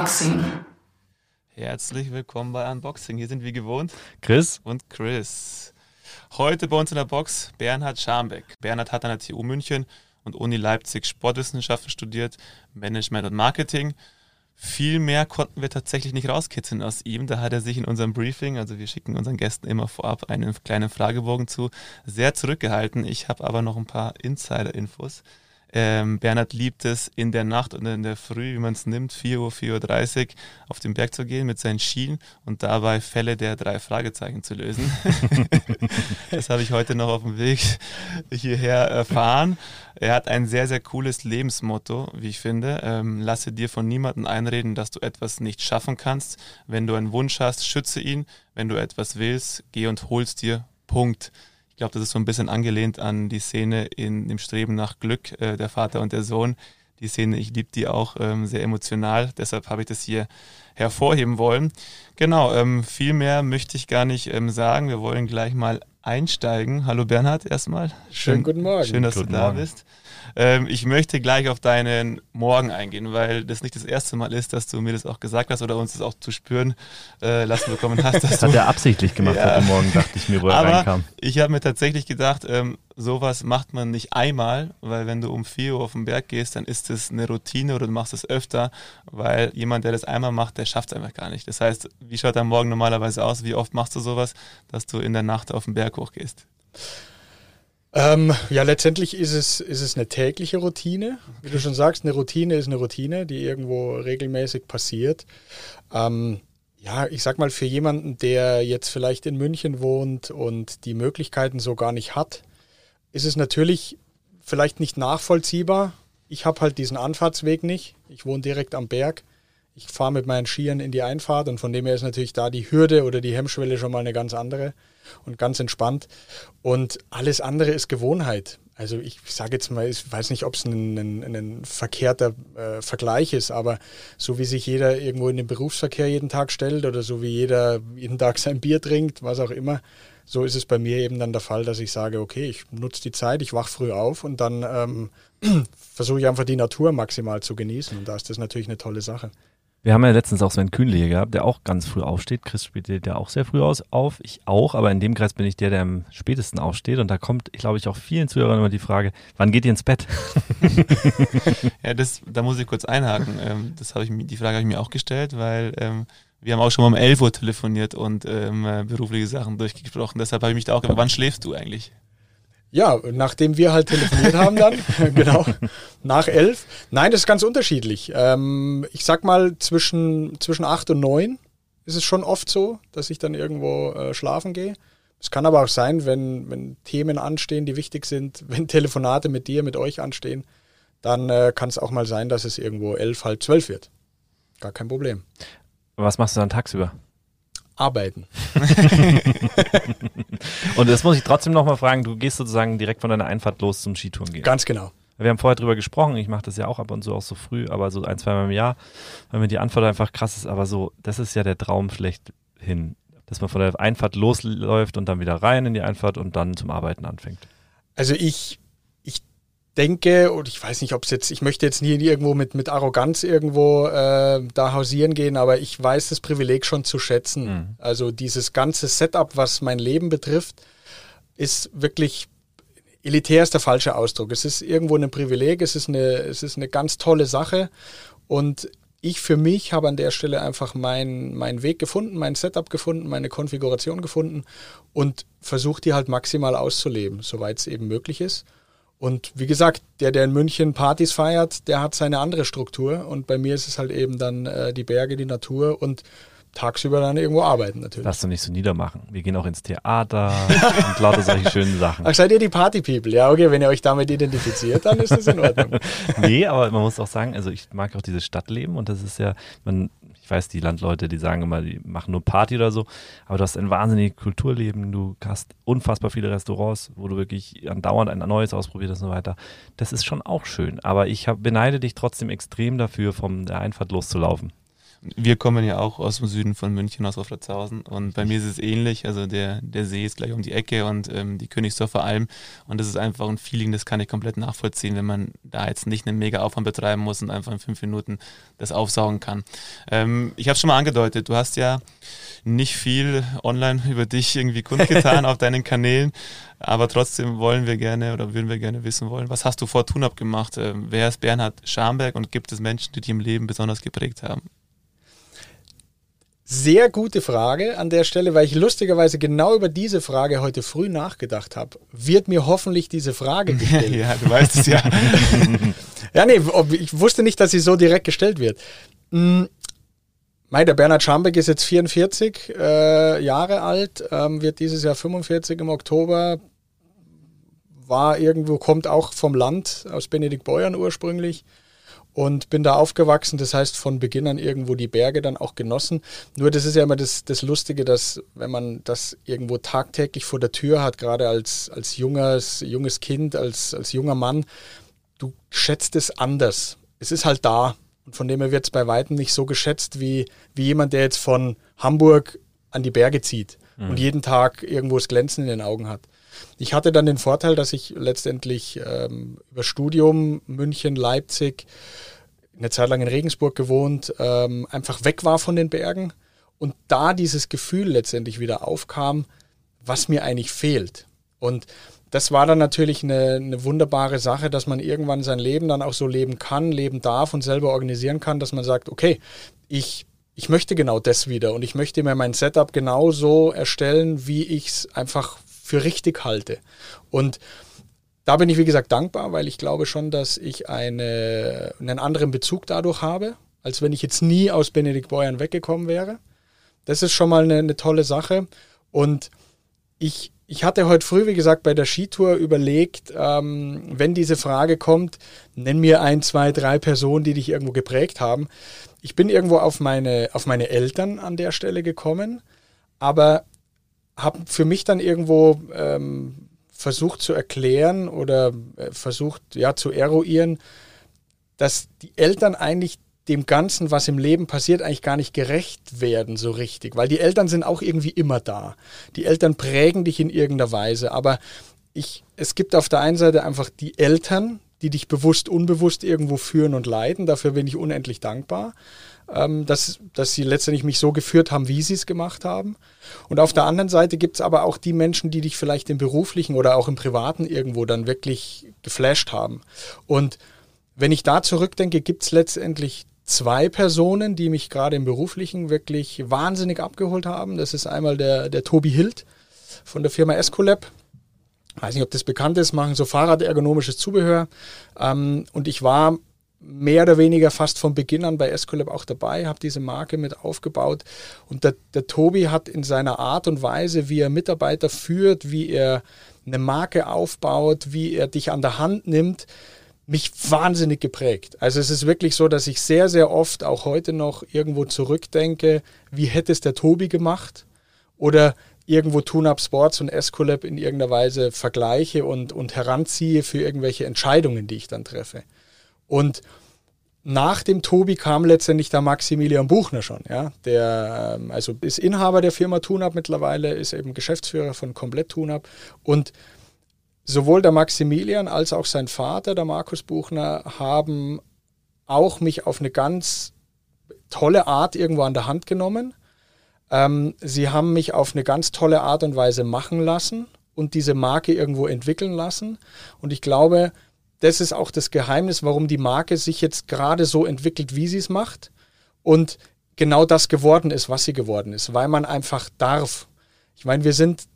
Unboxing. Herzlich willkommen bei Unboxing. Hier sind wie gewohnt Chris und Chris. Heute bei uns in der Box Bernhard Scharmbeck. Bernhard hat an der TU München und Uni Leipzig Sportwissenschaften studiert, Management und Marketing. Viel mehr konnten wir tatsächlich nicht rauskitzeln aus ihm. Da hat er sich in unserem Briefing, also wir schicken unseren Gästen immer vorab einen kleinen Fragebogen zu, sehr zurückgehalten. Ich habe aber noch ein paar Insider-Infos. Ähm, Bernhard liebt es, in der Nacht und in der Früh, wie man es nimmt, 4 Uhr, 4.30 Uhr auf den Berg zu gehen mit seinen Schienen und dabei Fälle der drei Fragezeichen zu lösen. das habe ich heute noch auf dem Weg hierher erfahren. Er hat ein sehr, sehr cooles Lebensmotto, wie ich finde. Ähm, lasse dir von niemandem einreden, dass du etwas nicht schaffen kannst. Wenn du einen Wunsch hast, schütze ihn. Wenn du etwas willst, geh und holst dir. Punkt glaube, das ist so ein bisschen angelehnt an die Szene in dem Streben nach Glück, äh, der Vater und der Sohn. Die Szene, ich liebe die auch ähm, sehr emotional, deshalb habe ich das hier hervorheben wollen. Genau, ähm, viel mehr möchte ich gar nicht ähm, sagen. Wir wollen gleich mal einsteigen. Hallo Bernhard erstmal. Schön, Schönen guten Morgen. Schön, dass guten du da Morgen. bist. Ähm, ich möchte gleich auf deinen Morgen eingehen, weil das nicht das erste Mal ist, dass du mir das auch gesagt hast oder uns das auch zu spüren äh, lassen bekommen hast. das hat er absichtlich gemacht ja. heute Morgen, dachte ich mir, wo er Aber reinkam. Ich habe mir tatsächlich gedacht, ähm, sowas macht man nicht einmal, weil wenn du um 4 Uhr auf den Berg gehst, dann ist das eine Routine oder du machst es öfter, weil jemand, der das einmal macht, der schafft es einfach gar nicht. Das heißt, wie schaut dein Morgen normalerweise aus? Wie oft machst du sowas, dass du in der Nacht auf den Berg hochgehst? Ähm, ja, letztendlich ist es, ist es eine tägliche Routine. Wie du schon sagst, eine Routine ist eine Routine, die irgendwo regelmäßig passiert. Ähm, ja, ich sag mal, für jemanden, der jetzt vielleicht in München wohnt und die Möglichkeiten so gar nicht hat, ist es natürlich vielleicht nicht nachvollziehbar. Ich habe halt diesen Anfahrtsweg nicht. Ich wohne direkt am Berg. Ich fahre mit meinen Skiern in die Einfahrt und von dem her ist natürlich da die Hürde oder die Hemmschwelle schon mal eine ganz andere und ganz entspannt. Und alles andere ist Gewohnheit. Also ich sage jetzt mal, ich weiß nicht, ob es ein, ein, ein, verkehrter äh, Vergleich ist, aber so wie sich jeder irgendwo in den Berufsverkehr jeden Tag stellt oder so wie jeder jeden Tag sein Bier trinkt, was auch immer, so ist es bei mir eben dann der Fall, dass ich sage, okay, ich nutze die Zeit, ich wache früh auf und dann ähm, versuche ich einfach die Natur maximal zu genießen. Und da ist das natürlich eine tolle Sache. Wir haben ja letztens auch Sven Kühnle hier gehabt, der auch ganz früh aufsteht. Chris spielt ja auch sehr früh aus, auf, ich auch, aber in dem Kreis bin ich der, der am spätesten aufsteht. Und da kommt, ich glaube ich, auch vielen Zuhörern immer die Frage, wann geht ihr ins Bett? ja, das, da muss ich kurz einhaken. Ähm, das habe ich, die Frage habe ich mir auch gestellt, weil ähm, wir haben auch schon mal um 11 Uhr telefoniert und ähm, berufliche Sachen durchgesprochen. Deshalb habe ich mich da auch gefragt, wann schläfst du eigentlich? Ja, nachdem wir halt telefoniert haben dann, genau, nach elf. Nein, das ist ganz unterschiedlich. Ähm, ich sag mal, zwischen, zwischen acht und neun ist es schon oft so, dass ich dann irgendwo äh, schlafen gehe. Es kann aber auch sein, wenn, wenn Themen anstehen, die wichtig sind, wenn Telefonate mit dir, mit euch anstehen, dann äh, kann es auch mal sein, dass es irgendwo elf, halb zwölf wird. Gar kein Problem. Was machst du dann tagsüber? Arbeiten. und das muss ich trotzdem nochmal fragen, du gehst sozusagen direkt von deiner Einfahrt los zum Skitouren gehen. Ganz genau. Wir haben vorher drüber gesprochen, ich mache das ja auch ab und zu auch so früh, aber so ein, zwei Mal im Jahr, weil mir die Antwort einfach krass ist, aber so, das ist ja der Traum schlechthin, dass man von der Einfahrt losläuft und dann wieder rein in die Einfahrt und dann zum Arbeiten anfängt. Also ich denke, und ich weiß nicht, ob es jetzt, ich möchte jetzt nie irgendwo mit, mit Arroganz irgendwo äh, da hausieren gehen, aber ich weiß das Privileg schon zu schätzen. Mhm. Also dieses ganze Setup, was mein Leben betrifft, ist wirklich elitär ist der falsche Ausdruck. Es ist irgendwo ein Privileg, es ist eine, es ist eine ganz tolle Sache und ich für mich habe an der Stelle einfach meinen mein Weg gefunden, mein Setup gefunden, meine Konfiguration gefunden und versuche die halt maximal auszuleben, soweit es eben möglich ist. Und wie gesagt, der, der in München Partys feiert, der hat seine andere Struktur. Und bei mir ist es halt eben dann äh, die Berge, die Natur und tagsüber dann irgendwo arbeiten natürlich. Lass doch nicht so niedermachen. Wir gehen auch ins Theater und lauter solche schönen Sachen. Ach, seid ihr die Party-People? Ja, okay, wenn ihr euch damit identifiziert, dann ist das in Ordnung. nee, aber man muss auch sagen, also ich mag auch dieses Stadtleben und das ist ja, man, ich weiß, die Landleute, die sagen immer, die machen nur Party oder so, aber du hast ein wahnsinniges Kulturleben, du hast unfassbar viele Restaurants, wo du wirklich andauernd ein neues ausprobiert hast und so weiter. Das ist schon auch schön, aber ich hab, beneide dich trotzdem extrem dafür, von der Einfahrt loszulaufen. Wir kommen ja auch aus dem Süden von München, aus Wolfratshausen. Und bei mir ist es ähnlich. Also der, der See ist gleich um die Ecke und ähm, die Königsdorfer Alm. Und das ist einfach ein Feeling, das kann ich komplett nachvollziehen, wenn man da jetzt nicht einen mega Aufwand betreiben muss und einfach in fünf Minuten das aufsaugen kann. Ähm, ich habe schon mal angedeutet, du hast ja nicht viel online über dich irgendwie kundgetan auf deinen Kanälen. Aber trotzdem wollen wir gerne oder würden wir gerne wissen wollen, was hast du vor TUNAP gemacht? Ähm, wer ist Bernhard Schamberg und gibt es Menschen, die dich im Leben besonders geprägt haben? Sehr gute Frage an der Stelle, weil ich lustigerweise genau über diese Frage heute früh nachgedacht habe. Wird mir hoffentlich diese Frage gestellt? ja, du weißt es ja. ja, nee, ich wusste nicht, dass sie so direkt gestellt wird. Hm, Mei, der Bernhard Schambeck ist jetzt 44 äh, Jahre alt, ähm, wird dieses Jahr 45 im Oktober, war irgendwo, kommt auch vom Land, aus Benediktbeuern ursprünglich und bin da aufgewachsen. Das heißt, von Beginn an irgendwo die Berge dann auch genossen. Nur das ist ja immer das, das Lustige, dass wenn man das irgendwo tagtäglich vor der Tür hat, gerade als, als junges, junges Kind, als, als junger Mann, du schätzt es anders. Es ist halt da. Und von dem her wird es bei Weitem nicht so geschätzt wie, wie jemand, der jetzt von Hamburg an die Berge zieht mhm. und jeden Tag irgendwo das Glänzen in den Augen hat. Ich hatte dann den Vorteil, dass ich letztendlich ähm, über Studium München, Leipzig, eine Zeit lang in Regensburg gewohnt, ähm, einfach weg war von den Bergen und da dieses Gefühl letztendlich wieder aufkam, was mir eigentlich fehlt. Und das war dann natürlich eine, eine, wunderbare Sache, dass man irgendwann sein Leben dann auch so leben kann, leben darf und selber organisieren kann, dass man sagt, okay, ich, ich möchte genau das wieder und ich möchte mir mein Setup genau so erstellen, wie ich es einfach für richtig halte. Und da bin ich, wie gesagt, dankbar, weil ich glaube schon, dass ich eine, einen anderen Bezug dadurch habe, als wenn ich jetzt nie aus Benedikt Beuern weggekommen wäre. Das ist schon mal eine, eine tolle Sache. Und ich, ich hatte heute früh, wie gesagt, bei der Skitour überlegt, ähm, wenn diese Frage kommt, nenn mir ein, zwei, drei Personen, die dich irgendwo geprägt haben. Ich bin irgendwo auf meine, auf meine Eltern an der Stelle gekommen, aber habe für mich dann irgendwo ähm, versucht zu erklären oder äh, versucht ja zu eruieren, dass die Eltern eigentlich dem Ganzen, was im Leben passiert, eigentlich gar nicht gerecht werden so richtig, weil die Eltern sind auch irgendwie immer da. Die Eltern prägen dich in irgendeiner Weise, aber ich, es gibt auf der einen Seite einfach die Eltern, die dich bewusst, unbewusst irgendwo führen und leiten. Dafür bin ich unendlich dankbar, ähm, dass, dass sie letztendlich mich so geführt haben, wie sie es gemacht haben. Und auf der anderen Seite gibt es aber auch die Menschen, die dich vielleicht im beruflichen oder auch im privaten irgendwo dann wirklich geflasht haben. Und wenn ich da zurückdenke, gibt es letztendlich zwei Personen, die mich gerade im beruflichen wirklich wahnsinnig abgeholt haben. Das ist einmal der, der Tobi Hild von der Firma Escolab. Weiß nicht, ob das bekannt ist, machen so Fahrradergonomisches Zubehör. Ähm, und ich war mehr oder weniger fast von Beginn an bei Escolab auch dabei, habe diese Marke mit aufgebaut. Und der, der Tobi hat in seiner Art und Weise, wie er Mitarbeiter führt, wie er eine Marke aufbaut, wie er dich an der Hand nimmt, mich wahnsinnig geprägt. Also es ist wirklich so, dass ich sehr, sehr oft auch heute noch irgendwo zurückdenke, wie hätte es der Tobi gemacht? Oder irgendwo TuneUp Sports und Escolab in irgendeiner Weise vergleiche und, und heranziehe für irgendwelche Entscheidungen, die ich dann treffe. Und nach dem Tobi kam letztendlich der Maximilian Buchner schon, ja, der ähm, also ist Inhaber der Firma TuneUp mittlerweile, ist eben Geschäftsführer von Komplett TuneUp und sowohl der Maximilian als auch sein Vater, der Markus Buchner, haben auch mich auf eine ganz tolle Art irgendwo an der Hand genommen. Ähm, sie haben mich auf eine ganz tolle Art und Weise machen lassen und diese Marke irgendwo entwickeln lassen. Und ich glaube, das ist auch das Geheimnis, warum die Marke sich jetzt gerade so entwickelt, wie sie es macht. Und genau das geworden ist, was sie geworden ist, weil man einfach darf. Ich meine, wir sind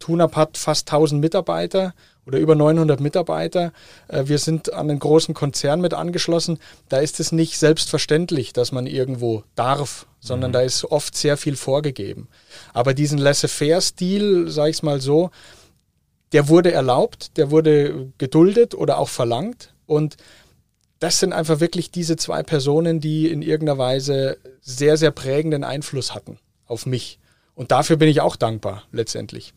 TUNAP hat fast 1000 Mitarbeiter oder über 900 Mitarbeiter. Äh, wir sind an einen großen Konzern mit angeschlossen. Da ist es nicht selbstverständlich, dass man irgendwo darf, sondern mhm. da ist oft sehr viel vorgegeben. Aber diesen Laissez-faire-Stil, sage ich es mal so, der wurde erlaubt, der wurde geduldet oder auch verlangt. Und das sind einfach wirklich diese zwei Personen, die in irgendeiner Weise sehr, sehr prägenden Einfluss hatten auf mich. Und dafür bin ich auch dankbar letztendlich.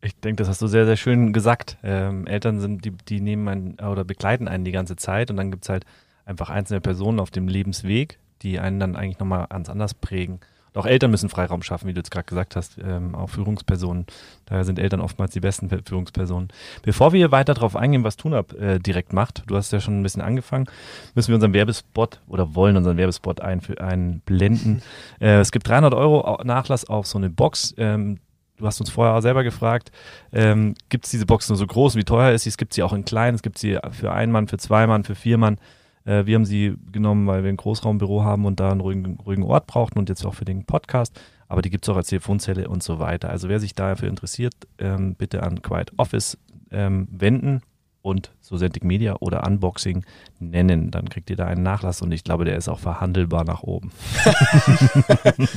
Ich denke, das hast du sehr, sehr schön gesagt. Ähm, Eltern sind, die, die nehmen einen oder begleiten einen die ganze Zeit und dann gibt es halt einfach einzelne Personen auf dem Lebensweg, die einen dann eigentlich nochmal ganz anders prägen. Und auch Eltern müssen Freiraum schaffen, wie du jetzt gerade gesagt hast, ähm, auch Führungspersonen. Daher sind Eltern oftmals die besten Führungspersonen. Bevor wir weiter darauf eingehen, was TUNAP äh, direkt macht, du hast ja schon ein bisschen angefangen, müssen wir unseren Werbespot oder wollen unseren Werbespot ein, einblenden. Äh, es gibt 300 Euro Nachlass auf so eine Box. Ähm, du hast uns vorher auch selber gefragt, ähm, gibt es diese Box nur so groß, wie teuer ist sie? Es gibt sie auch in klein, es gibt sie für einen Mann, für zwei Mann, für vier Mann. Äh, wir haben sie genommen, weil wir ein Großraumbüro haben und da einen ruhigen, ruhigen Ort brauchten und jetzt auch für den Podcast. Aber die gibt es auch als Telefonzelle und so weiter. Also wer sich dafür interessiert, ähm, bitte an Quiet Office ähm, wenden und so Sentic Media oder Unboxing nennen. Dann kriegt ihr da einen Nachlass und ich glaube, der ist auch verhandelbar nach oben.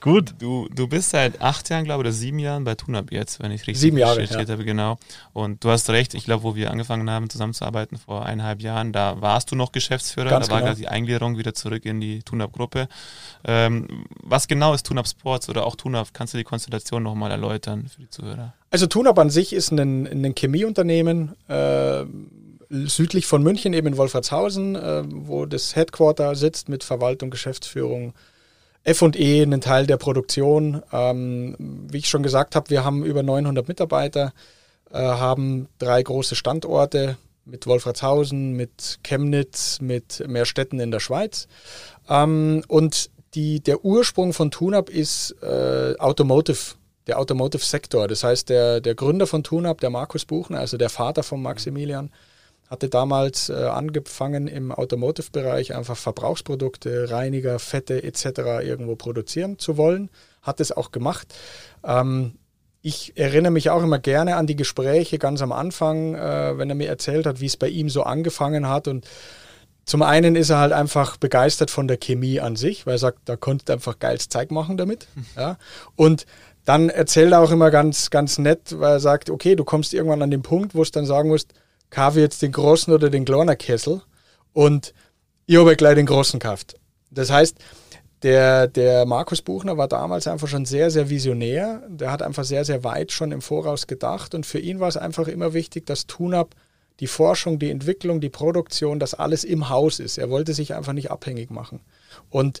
Gut. Du, du bist seit acht Jahren, glaube ich, oder sieben Jahren bei TUNAP jetzt, wenn ich richtig sieben Jahre, ja. habe, genau. Und du hast recht, ich glaube, wo wir angefangen haben zusammenzuarbeiten vor eineinhalb Jahren, da warst du noch Geschäftsführer, Ganz da war genau. gerade die Eingliederung wieder zurück in die TUNAP-Gruppe. Ähm, was genau ist TUNAP Sports oder auch TUNAP? Kannst du die Konstellation nochmal erläutern für die Zuhörer? Also TUNAP an sich ist ein, ein Chemieunternehmen, äh, südlich von München, eben in Wolfratshausen, äh, wo das Headquarter sitzt mit Verwaltung, Geschäftsführung, FE, einen Teil der Produktion. Ähm, wie ich schon gesagt habe, wir haben über 900 Mitarbeiter, äh, haben drei große Standorte mit Wolfratshausen, mit Chemnitz, mit Mehrstädten in der Schweiz. Ähm, und die, der Ursprung von TUNAP ist äh, Automotive der Automotive-Sektor. Das heißt, der, der Gründer von TUNAP, der Markus Buchner, also der Vater von Maximilian, hatte damals äh, angefangen im Automotive-Bereich einfach Verbrauchsprodukte, Reiniger, Fette etc. irgendwo produzieren zu wollen. Hat es auch gemacht. Ähm, ich erinnere mich auch immer gerne an die Gespräche ganz am Anfang, äh, wenn er mir erzählt hat, wie es bei ihm so angefangen hat. Und zum einen ist er halt einfach begeistert von der Chemie an sich, weil er sagt, da konnte einfach geiles Zeug machen damit. Ja. Und dann erzählt er auch immer ganz, ganz nett, weil er sagt, okay, du kommst irgendwann an den Punkt, wo du dann sagen musst, kaufe jetzt den großen oder den kleinen Kessel und ich habe gleich den großen gekauft. Das heißt, der, der Markus Buchner war damals einfach schon sehr, sehr visionär. Der hat einfach sehr, sehr weit schon im Voraus gedacht und für ihn war es einfach immer wichtig, dass TUNAP die Forschung, die Entwicklung, die Produktion, das alles im Haus ist. Er wollte sich einfach nicht abhängig machen. Und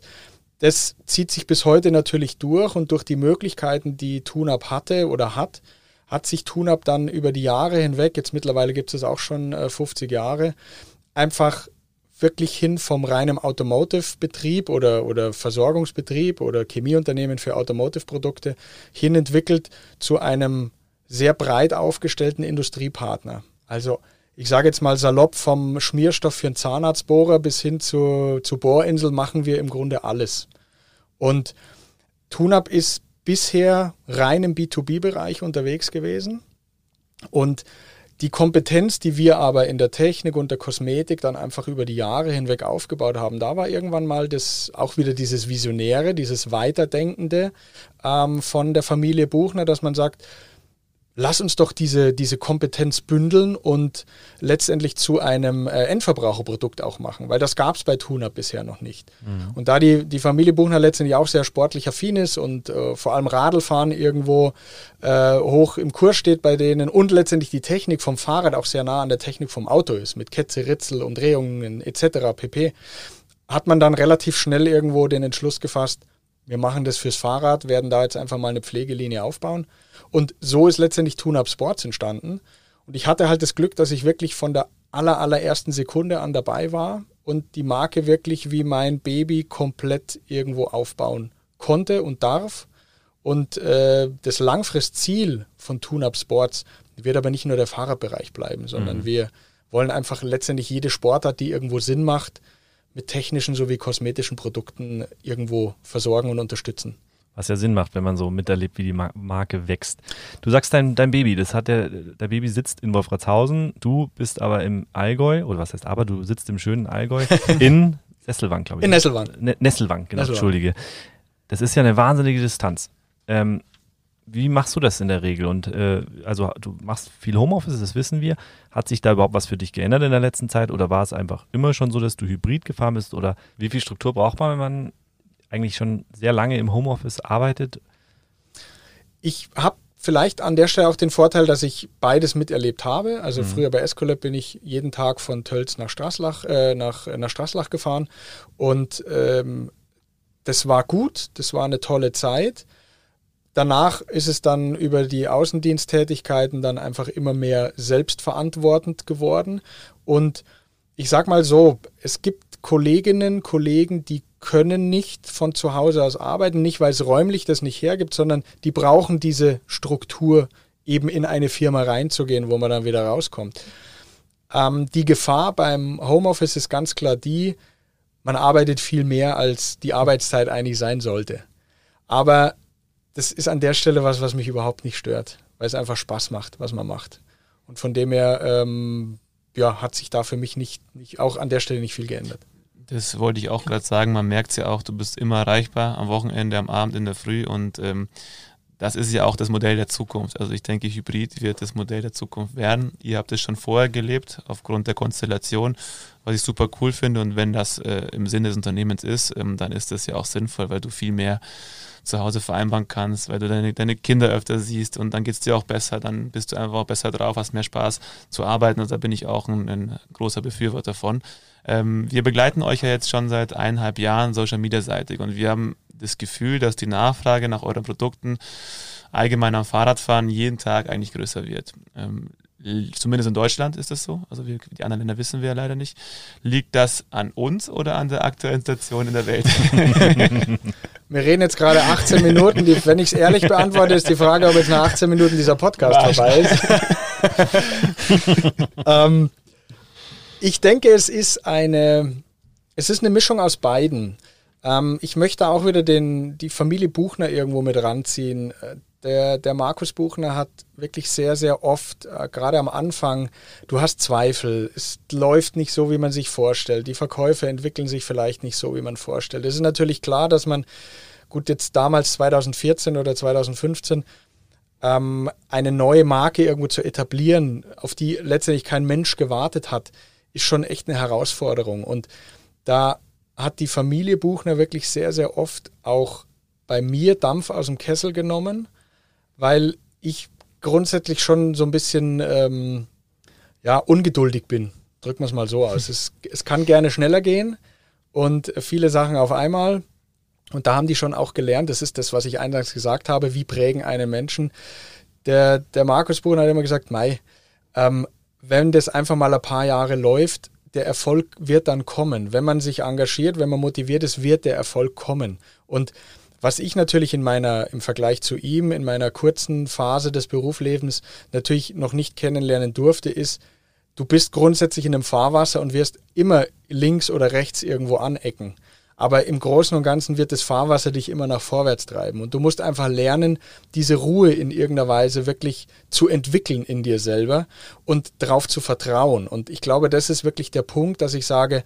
das zieht sich bis heute natürlich durch und durch die Möglichkeiten, die TUNAP hatte oder hat, hat sich TUNAP dann über die Jahre hinweg, jetzt mittlerweile gibt es auch schon 50 äh, Jahre, einfach wirklich hin vom reinen Automotive-Betrieb oder, oder Versorgungsbetrieb oder Chemieunternehmen für Automotive-Produkte hin entwickelt zu einem sehr breit aufgestellten Industriepartner. Also ich sage jetzt mal salopp, vom Schmierstoff für einen Zahnarztbohrer bis hin zu, zu Bohrinsel machen wir im Grunde alles. Und TUNAP ist bisher rein im B2B-Bereich unterwegs gewesen. Und die Kompetenz, die wir aber in der Technik und der Kosmetik dann einfach über die Jahre hinweg aufgebaut haben, da war irgendwann mal das auch wieder dieses Visionäre, dieses Weiterdenkende ähm, von der Familie Buchner, dass man sagt, lass uns doch diese, diese Kompetenz bündeln und letztendlich zu einem äh, Endverbraucherprodukt auch machen, weil das gab es bei Tuna bisher noch nicht. Mhm. Und da die, die Familie Buchner letztendlich auch sehr sportlich affin ist und äh, vor allem Radlfahren irgendwo äh, hoch im Kurs steht bei denen und letztendlich die Technik vom Fahrrad auch sehr nah an der Technik vom Auto ist, mit Ketze, Ritzel, Umdrehungen etc. pp., hat man dann relativ schnell irgendwo den Entschluss gefasst, wir machen das fürs Fahrrad, werden da jetzt einfach mal eine Pflegelinie aufbauen. Und so ist letztendlich TuneUp Sports entstanden. Und ich hatte halt das Glück, dass ich wirklich von der aller, allerersten Sekunde an dabei war und die Marke wirklich wie mein Baby komplett irgendwo aufbauen konnte und darf. Und äh, das Langfristziel von TuneUp Sports wird aber nicht nur der Fahrradbereich bleiben, sondern mhm. wir wollen einfach letztendlich jede Sportart, die irgendwo Sinn macht, mit technischen sowie kosmetischen Produkten irgendwo versorgen und unterstützen. Was ja Sinn macht, wenn man so miterlebt, wie die Marke wächst. Du sagst dein, dein Baby, das hat der, der Baby sitzt in Wolfratshausen, du bist aber im Allgäu, oder was heißt aber, du sitzt im schönen Allgäu in Nesselwang, glaube ich. In Nesselwang. Ne, Nesselwang, genau, Nesselwang. entschuldige. Das ist ja eine wahnsinnige Distanz. Ähm, wie machst du das in der Regel? Und äh, also du machst viel Homeoffice, das wissen wir. Hat sich da überhaupt was für dich geändert in der letzten Zeit oder war es einfach immer schon so, dass du Hybrid gefahren bist? Oder wie viel Struktur braucht man, wenn man eigentlich schon sehr lange im Homeoffice arbeitet? Ich habe vielleicht an der Stelle auch den Vorteil, dass ich beides miterlebt habe. Also mhm. früher bei Escolab bin ich jeden Tag von Tölz nach Straßlach, äh, nach, nach Straßlach gefahren und ähm, das war gut, das war eine tolle Zeit. Danach ist es dann über die Außendiensttätigkeiten dann einfach immer mehr selbstverantwortend geworden. Und ich sag mal so, es gibt Kolleginnen, Kollegen, die können nicht von zu Hause aus arbeiten, nicht weil es räumlich das nicht hergibt, sondern die brauchen diese Struktur, eben in eine Firma reinzugehen, wo man dann wieder rauskommt. Ähm, die Gefahr beim Homeoffice ist ganz klar die, man arbeitet viel mehr, als die Arbeitszeit eigentlich sein sollte. Aber das ist an der Stelle was, was mich überhaupt nicht stört, weil es einfach Spaß macht, was man macht. Und von dem her ähm, ja, hat sich da für mich nicht, nicht, auch an der Stelle nicht viel geändert. Das wollte ich auch gerade sagen. Man merkt es ja auch, du bist immer erreichbar am Wochenende, am Abend, in der Früh und ähm, das ist ja auch das Modell der Zukunft. Also ich denke, Hybrid wird das Modell der Zukunft werden. Ihr habt es schon vorher gelebt, aufgrund der Konstellation, was ich super cool finde. Und wenn das äh, im Sinne des Unternehmens ist, ähm, dann ist das ja auch sinnvoll, weil du viel mehr zu Hause vereinbaren kannst, weil du deine, deine Kinder öfter siehst und dann geht es dir auch besser, dann bist du einfach auch besser drauf, hast mehr Spaß zu arbeiten und da bin ich auch ein, ein großer Befürworter von. Ähm, wir begleiten euch ja jetzt schon seit eineinhalb Jahren Social Media seitig und wir haben das Gefühl, dass die Nachfrage nach euren Produkten allgemein am Fahrradfahren jeden Tag eigentlich größer wird. Ähm, zumindest in Deutschland ist das so, also wir, die anderen Länder wissen wir ja leider nicht. Liegt das an uns oder an der aktuellen Situation in der Welt? wir reden jetzt gerade 18 Minuten. Die, wenn ich es ehrlich beantworte, ist die Frage, ob jetzt nach 18 Minuten dieser Podcast vorbei ist. ähm, ich denke, es ist eine, es ist eine Mischung aus beiden. Ähm, ich möchte auch wieder den, die Familie Buchner irgendwo mit ranziehen. Der, der Markus Buchner hat wirklich sehr, sehr oft, äh, gerade am Anfang, du hast Zweifel. Es läuft nicht so, wie man sich vorstellt. Die Verkäufe entwickeln sich vielleicht nicht so, wie man vorstellt. Es ist natürlich klar, dass man, gut, jetzt damals 2014 oder 2015, ähm, eine neue Marke irgendwo zu etablieren, auf die letztendlich kein Mensch gewartet hat, ist schon echt eine Herausforderung. Und da hat die Familie Buchner wirklich sehr, sehr oft auch bei mir Dampf aus dem Kessel genommen weil ich grundsätzlich schon so ein bisschen ähm, ja, ungeduldig bin. Drücken wir es mal so aus. Es, es kann gerne schneller gehen und viele Sachen auf einmal. Und da haben die schon auch gelernt, das ist das, was ich eingangs gesagt habe, wie prägen einen Menschen. Der, der Markus Buhn hat immer gesagt, Mai, ähm, wenn das einfach mal ein paar Jahre läuft, der Erfolg wird dann kommen. Wenn man sich engagiert, wenn man motiviert ist, wird der Erfolg kommen. Und was ich natürlich in meiner, im Vergleich zu ihm, in meiner kurzen Phase des Berufslebens natürlich noch nicht kennenlernen durfte, ist, du bist grundsätzlich in einem Fahrwasser und wirst immer links oder rechts irgendwo anecken. Aber im Großen und Ganzen wird das Fahrwasser dich immer nach vorwärts treiben. Und du musst einfach lernen, diese Ruhe in irgendeiner Weise wirklich zu entwickeln in dir selber und darauf zu vertrauen. Und ich glaube, das ist wirklich der Punkt, dass ich sage,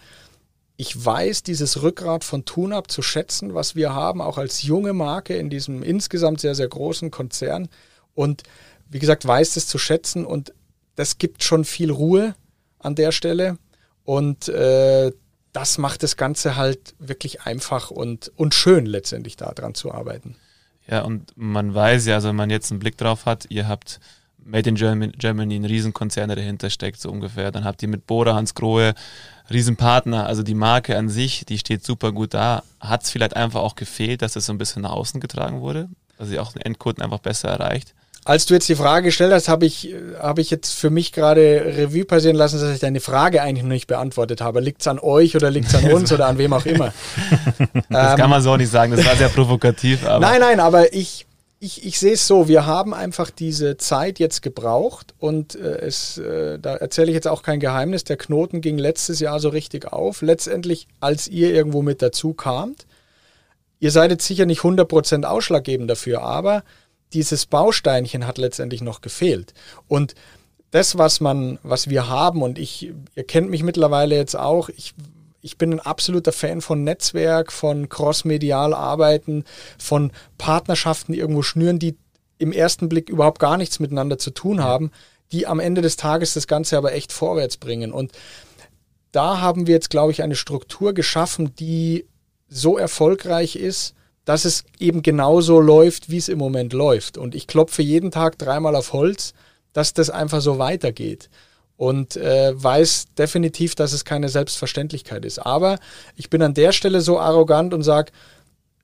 ich weiß dieses Rückgrat von TuneUp zu schätzen, was wir haben, auch als junge Marke in diesem insgesamt sehr, sehr großen Konzern. Und wie gesagt, weiß es zu schätzen und das gibt schon viel Ruhe an der Stelle. Und äh, das macht das Ganze halt wirklich einfach und, und schön letztendlich daran zu arbeiten. Ja, und man weiß ja, also wenn man jetzt einen Blick drauf hat, ihr habt Made in Germany, Germany ein Riesenkonzern, der dahinter steckt, so ungefähr. Dann habt ihr mit Bora, Hans Grohe, Riesenpartner. Also die Marke an sich, die steht super gut da. Hat es vielleicht einfach auch gefehlt, dass das so ein bisschen nach außen getragen wurde? Also auch den Endkunden einfach besser erreicht? Als du jetzt die Frage gestellt hast, habe ich, hab ich jetzt für mich gerade Revue passieren lassen, dass ich deine Frage eigentlich noch nicht beantwortet habe. Liegt es an euch oder liegt es an uns oder an wem auch immer? das ähm, kann man so nicht sagen, das war sehr provokativ. nein, nein, aber ich, ich, ich sehe es so, wir haben einfach diese Zeit jetzt gebraucht und äh, es, äh, da erzähle ich jetzt auch kein Geheimnis, der Knoten ging letztes Jahr so richtig auf. Letztendlich, als ihr irgendwo mit dazu kamt, ihr seid jetzt sicher nicht 100% ausschlaggebend dafür, aber dieses Bausteinchen hat letztendlich noch gefehlt. Und das, was man, was wir haben, und ich, ihr kennt mich mittlerweile jetzt auch, ich ich bin ein absoluter Fan von Netzwerk, von crossmedial arbeiten, von Partnerschaften irgendwo schnüren, die im ersten Blick überhaupt gar nichts miteinander zu tun haben, die am Ende des Tages das Ganze aber echt vorwärts bringen. Und da haben wir jetzt, glaube ich, eine Struktur geschaffen, die so erfolgreich ist, dass es eben genauso läuft, wie es im Moment läuft. Und ich klopfe jeden Tag dreimal auf Holz, dass das einfach so weitergeht. Und äh, weiß definitiv, dass es keine Selbstverständlichkeit ist. Aber ich bin an der Stelle so arrogant und sage,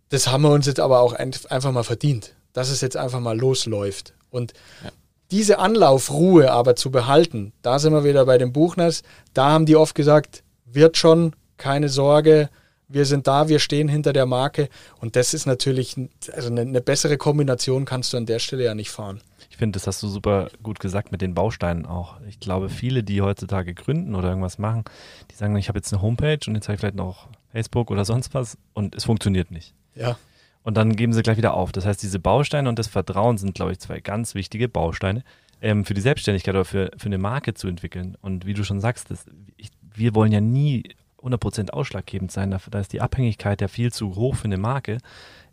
das haben wir uns jetzt aber auch ein, einfach mal verdient, dass es jetzt einfach mal losläuft. Und ja. diese Anlaufruhe aber zu behalten, da sind wir wieder bei den Buchners, da haben die oft gesagt, wird schon, keine Sorge, wir sind da, wir stehen hinter der Marke und das ist natürlich, also eine, eine bessere Kombination kannst du an der Stelle ja nicht fahren. Ich finde, das hast du super gut gesagt mit den Bausteinen auch. Ich glaube, viele, die heutzutage gründen oder irgendwas machen, die sagen, ich habe jetzt eine Homepage und jetzt habe ich vielleicht noch Facebook oder sonst was und es funktioniert nicht. Ja. Und dann geben sie gleich wieder auf. Das heißt, diese Bausteine und das Vertrauen sind, glaube ich, zwei ganz wichtige Bausteine ähm, für die Selbstständigkeit oder für, für eine Marke zu entwickeln. Und wie du schon sagst, das, ich, wir wollen ja nie 100% ausschlaggebend sein. Da, da ist die Abhängigkeit ja viel zu hoch für eine Marke.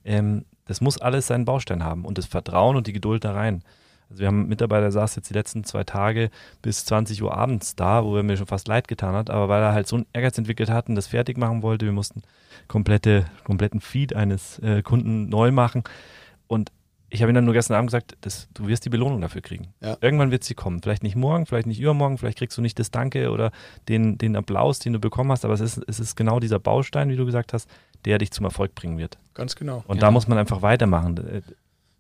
Ähm, das muss alles seinen Baustein haben und das Vertrauen und die Geduld da rein. Also wir haben einen Mitarbeiter, der saß jetzt die letzten zwei Tage bis 20 Uhr abends da, wo er mir schon fast leid getan hat, aber weil er halt so einen Ehrgeiz entwickelt hat und das fertig machen wollte, wir mussten komplette, kompletten Feed eines äh, Kunden neu machen und ich habe ihm dann nur gestern Abend gesagt, das, du wirst die Belohnung dafür kriegen. Ja. Irgendwann wird sie kommen. Vielleicht nicht morgen, vielleicht nicht übermorgen, vielleicht kriegst du nicht das Danke oder den, den Applaus, den du bekommen hast, aber es ist, es ist genau dieser Baustein, wie du gesagt hast, der dich zum Erfolg bringen wird. Ganz genau. Und ja. da muss man einfach weitermachen.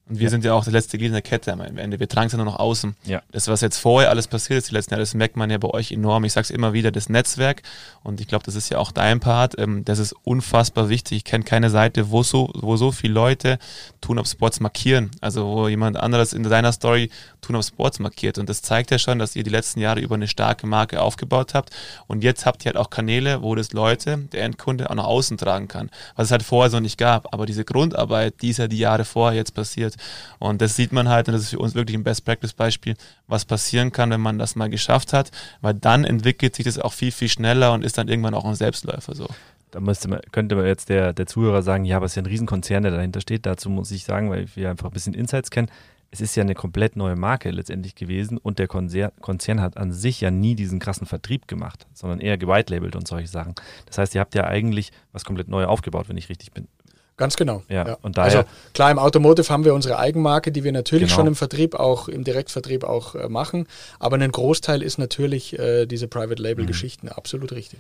Und wir ja. sind ja auch der letzte Glied in der Kette am Ende. Wir tragen es ja nur noch außen. Ja. Das, was jetzt vorher alles passiert ist, die letzten Jahre, das merkt man ja bei euch enorm. Ich sage es immer wieder, das Netzwerk. Und ich glaube, das ist ja auch dein Part. Ähm, das ist unfassbar wichtig. Ich kenne keine Seite, wo so, wo so viele Leute Tun auf Sports markieren. Also wo jemand anderes in deiner Story Tun auf Sports markiert. Und das zeigt ja schon, dass ihr die letzten Jahre über eine starke Marke aufgebaut habt. Und jetzt habt ihr halt auch Kanäle, wo das Leute, der Endkunde, auch nach außen tragen kann. Was es halt vorher so nicht gab. Aber diese Grundarbeit, die ist ja die Jahre vorher jetzt passiert. Und das sieht man halt, und das ist für uns wirklich ein Best-Practice-Beispiel, was passieren kann, wenn man das mal geschafft hat, weil dann entwickelt sich das auch viel, viel schneller und ist dann irgendwann auch ein Selbstläufer so. Da müsste man, könnte man jetzt der, der Zuhörer sagen, ja, aber es ist ja ein Riesenkonzern, der dahinter steht. Dazu muss ich sagen, weil wir einfach ein bisschen Insights kennen, es ist ja eine komplett neue Marke letztendlich gewesen und der Konzern, hat an sich ja nie diesen krassen Vertrieb gemacht, sondern eher gewitelabelt und solche Sachen. Das heißt, ihr habt ja eigentlich was komplett neu aufgebaut, wenn ich richtig bin. Ganz genau. Ja, ja. Und daher, also klar, im Automotive haben wir unsere Eigenmarke, die wir natürlich genau. schon im Vertrieb auch, im Direktvertrieb auch äh, machen. Aber ein Großteil ist natürlich äh, diese Private Label-Geschichten, mhm. absolut richtig.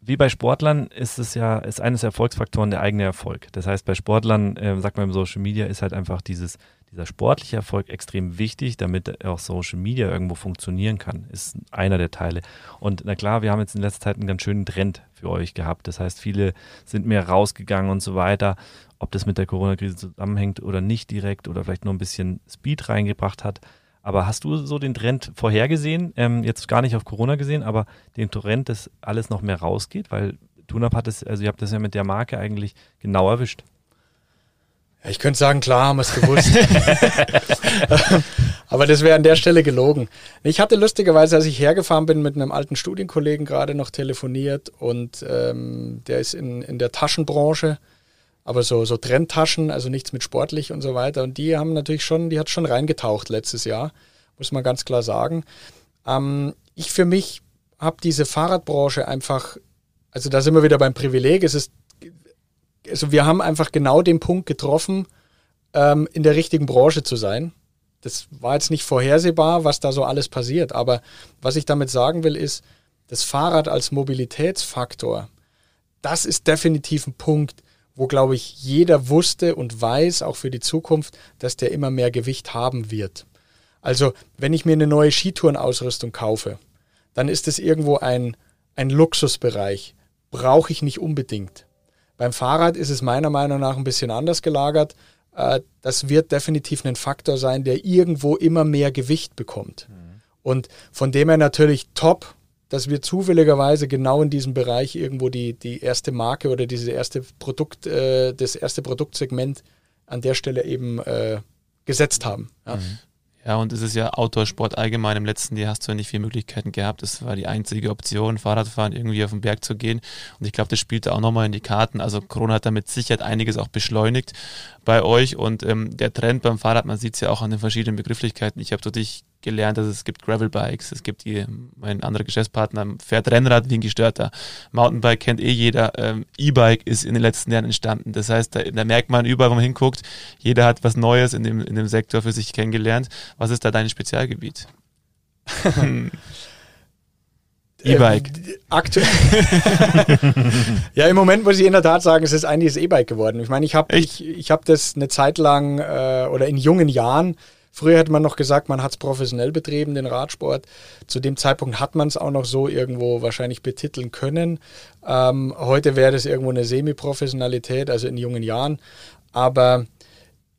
Wie bei Sportlern ist es ja, ist eines der Erfolgsfaktoren der eigene Erfolg. Das heißt, bei Sportlern, äh, sagt man im Social Media, ist halt einfach dieses, dieser sportliche Erfolg extrem wichtig, damit auch Social Media irgendwo funktionieren kann. Ist einer der Teile. Und na klar, wir haben jetzt in letzter Zeit einen ganz schönen Trend für euch gehabt. Das heißt, viele sind mehr rausgegangen und so weiter. Ob das mit der Corona-Krise zusammenhängt oder nicht direkt oder vielleicht nur ein bisschen Speed reingebracht hat. Aber hast du so den Trend vorhergesehen, ähm, jetzt gar nicht auf Corona gesehen, aber den Trend, dass alles noch mehr rausgeht? Weil Tunap hat es, also ihr habt das ja mit der Marke eigentlich genau erwischt. Ich könnte sagen, klar haben wir es gewusst. Aber das wäre an der Stelle gelogen. Ich hatte lustigerweise, als ich hergefahren bin, mit einem alten Studienkollegen gerade noch telefoniert und ähm, der ist in, in der Taschenbranche, aber so, so Trendtaschen, also nichts mit sportlich und so weiter. Und die haben natürlich schon, die hat schon reingetaucht letztes Jahr, muss man ganz klar sagen. Ähm, ich für mich habe diese Fahrradbranche einfach, also da sind wir wieder beim Privileg, es ist also wir haben einfach genau den Punkt getroffen, ähm, in der richtigen Branche zu sein. Das war jetzt nicht vorhersehbar, was da so alles passiert. Aber was ich damit sagen will, ist, das Fahrrad als Mobilitätsfaktor, das ist definitiv ein Punkt, wo, glaube ich, jeder wusste und weiß, auch für die Zukunft, dass der immer mehr Gewicht haben wird. Also, wenn ich mir eine neue Skitourenausrüstung kaufe, dann ist es irgendwo ein, ein Luxusbereich. Brauche ich nicht unbedingt. Beim Fahrrad ist es meiner Meinung nach ein bisschen anders gelagert. Äh, das wird definitiv ein Faktor sein, der irgendwo immer mehr Gewicht bekommt. Mhm. Und von dem her natürlich top, dass wir zufälligerweise genau in diesem Bereich irgendwo die, die erste Marke oder diese erste Produkt, äh, das erste Produktsegment an der Stelle eben äh, gesetzt haben. Ja. Mhm. Ja, und es ist ja Outdoor-Sport allgemein. Im letzten Jahr hast du ja nicht viele Möglichkeiten gehabt. Das war die einzige Option, Fahrradfahren, irgendwie auf den Berg zu gehen. Und ich glaube, das spielte auch nochmal in die Karten. Also Corona hat damit Sicherheit einiges auch beschleunigt bei euch. Und ähm, der Trend beim Fahrrad, man sieht es ja auch an den verschiedenen Begrifflichkeiten. Ich habe dich gelernt, dass es gibt Gravelbikes, es gibt die, mein anderer Geschäftspartner fährt Rennrad wie ein Gestörter. Mountainbike kennt eh jeder. Ähm, E-Bike ist in den letzten Jahren entstanden. Das heißt, da, da, merkt man überall, wo man hinguckt, jeder hat was Neues in dem, in dem Sektor für sich kennengelernt. Was ist da dein Spezialgebiet? E-Bike. Äh, aktuell. ja, im Moment muss ich in der Tat sagen, es ist eigentlich das E-Bike geworden. Ich meine, ich habe ich, ich hab das eine Zeit lang äh, oder in jungen Jahren, früher hätte man noch gesagt, man hat es professionell betrieben, den Radsport. Zu dem Zeitpunkt hat man es auch noch so irgendwo wahrscheinlich betiteln können. Ähm, heute wäre das irgendwo eine Semi-Professionalität, also in jungen Jahren. Aber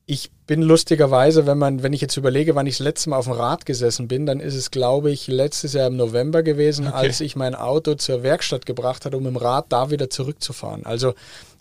ich bin lustigerweise, wenn man, wenn ich jetzt überlege, wann ich das letzte Mal auf dem Rad gesessen bin, dann ist es, glaube ich, letztes Jahr im November gewesen, okay. als ich mein Auto zur Werkstatt gebracht habe, um im Rad da wieder zurückzufahren. Also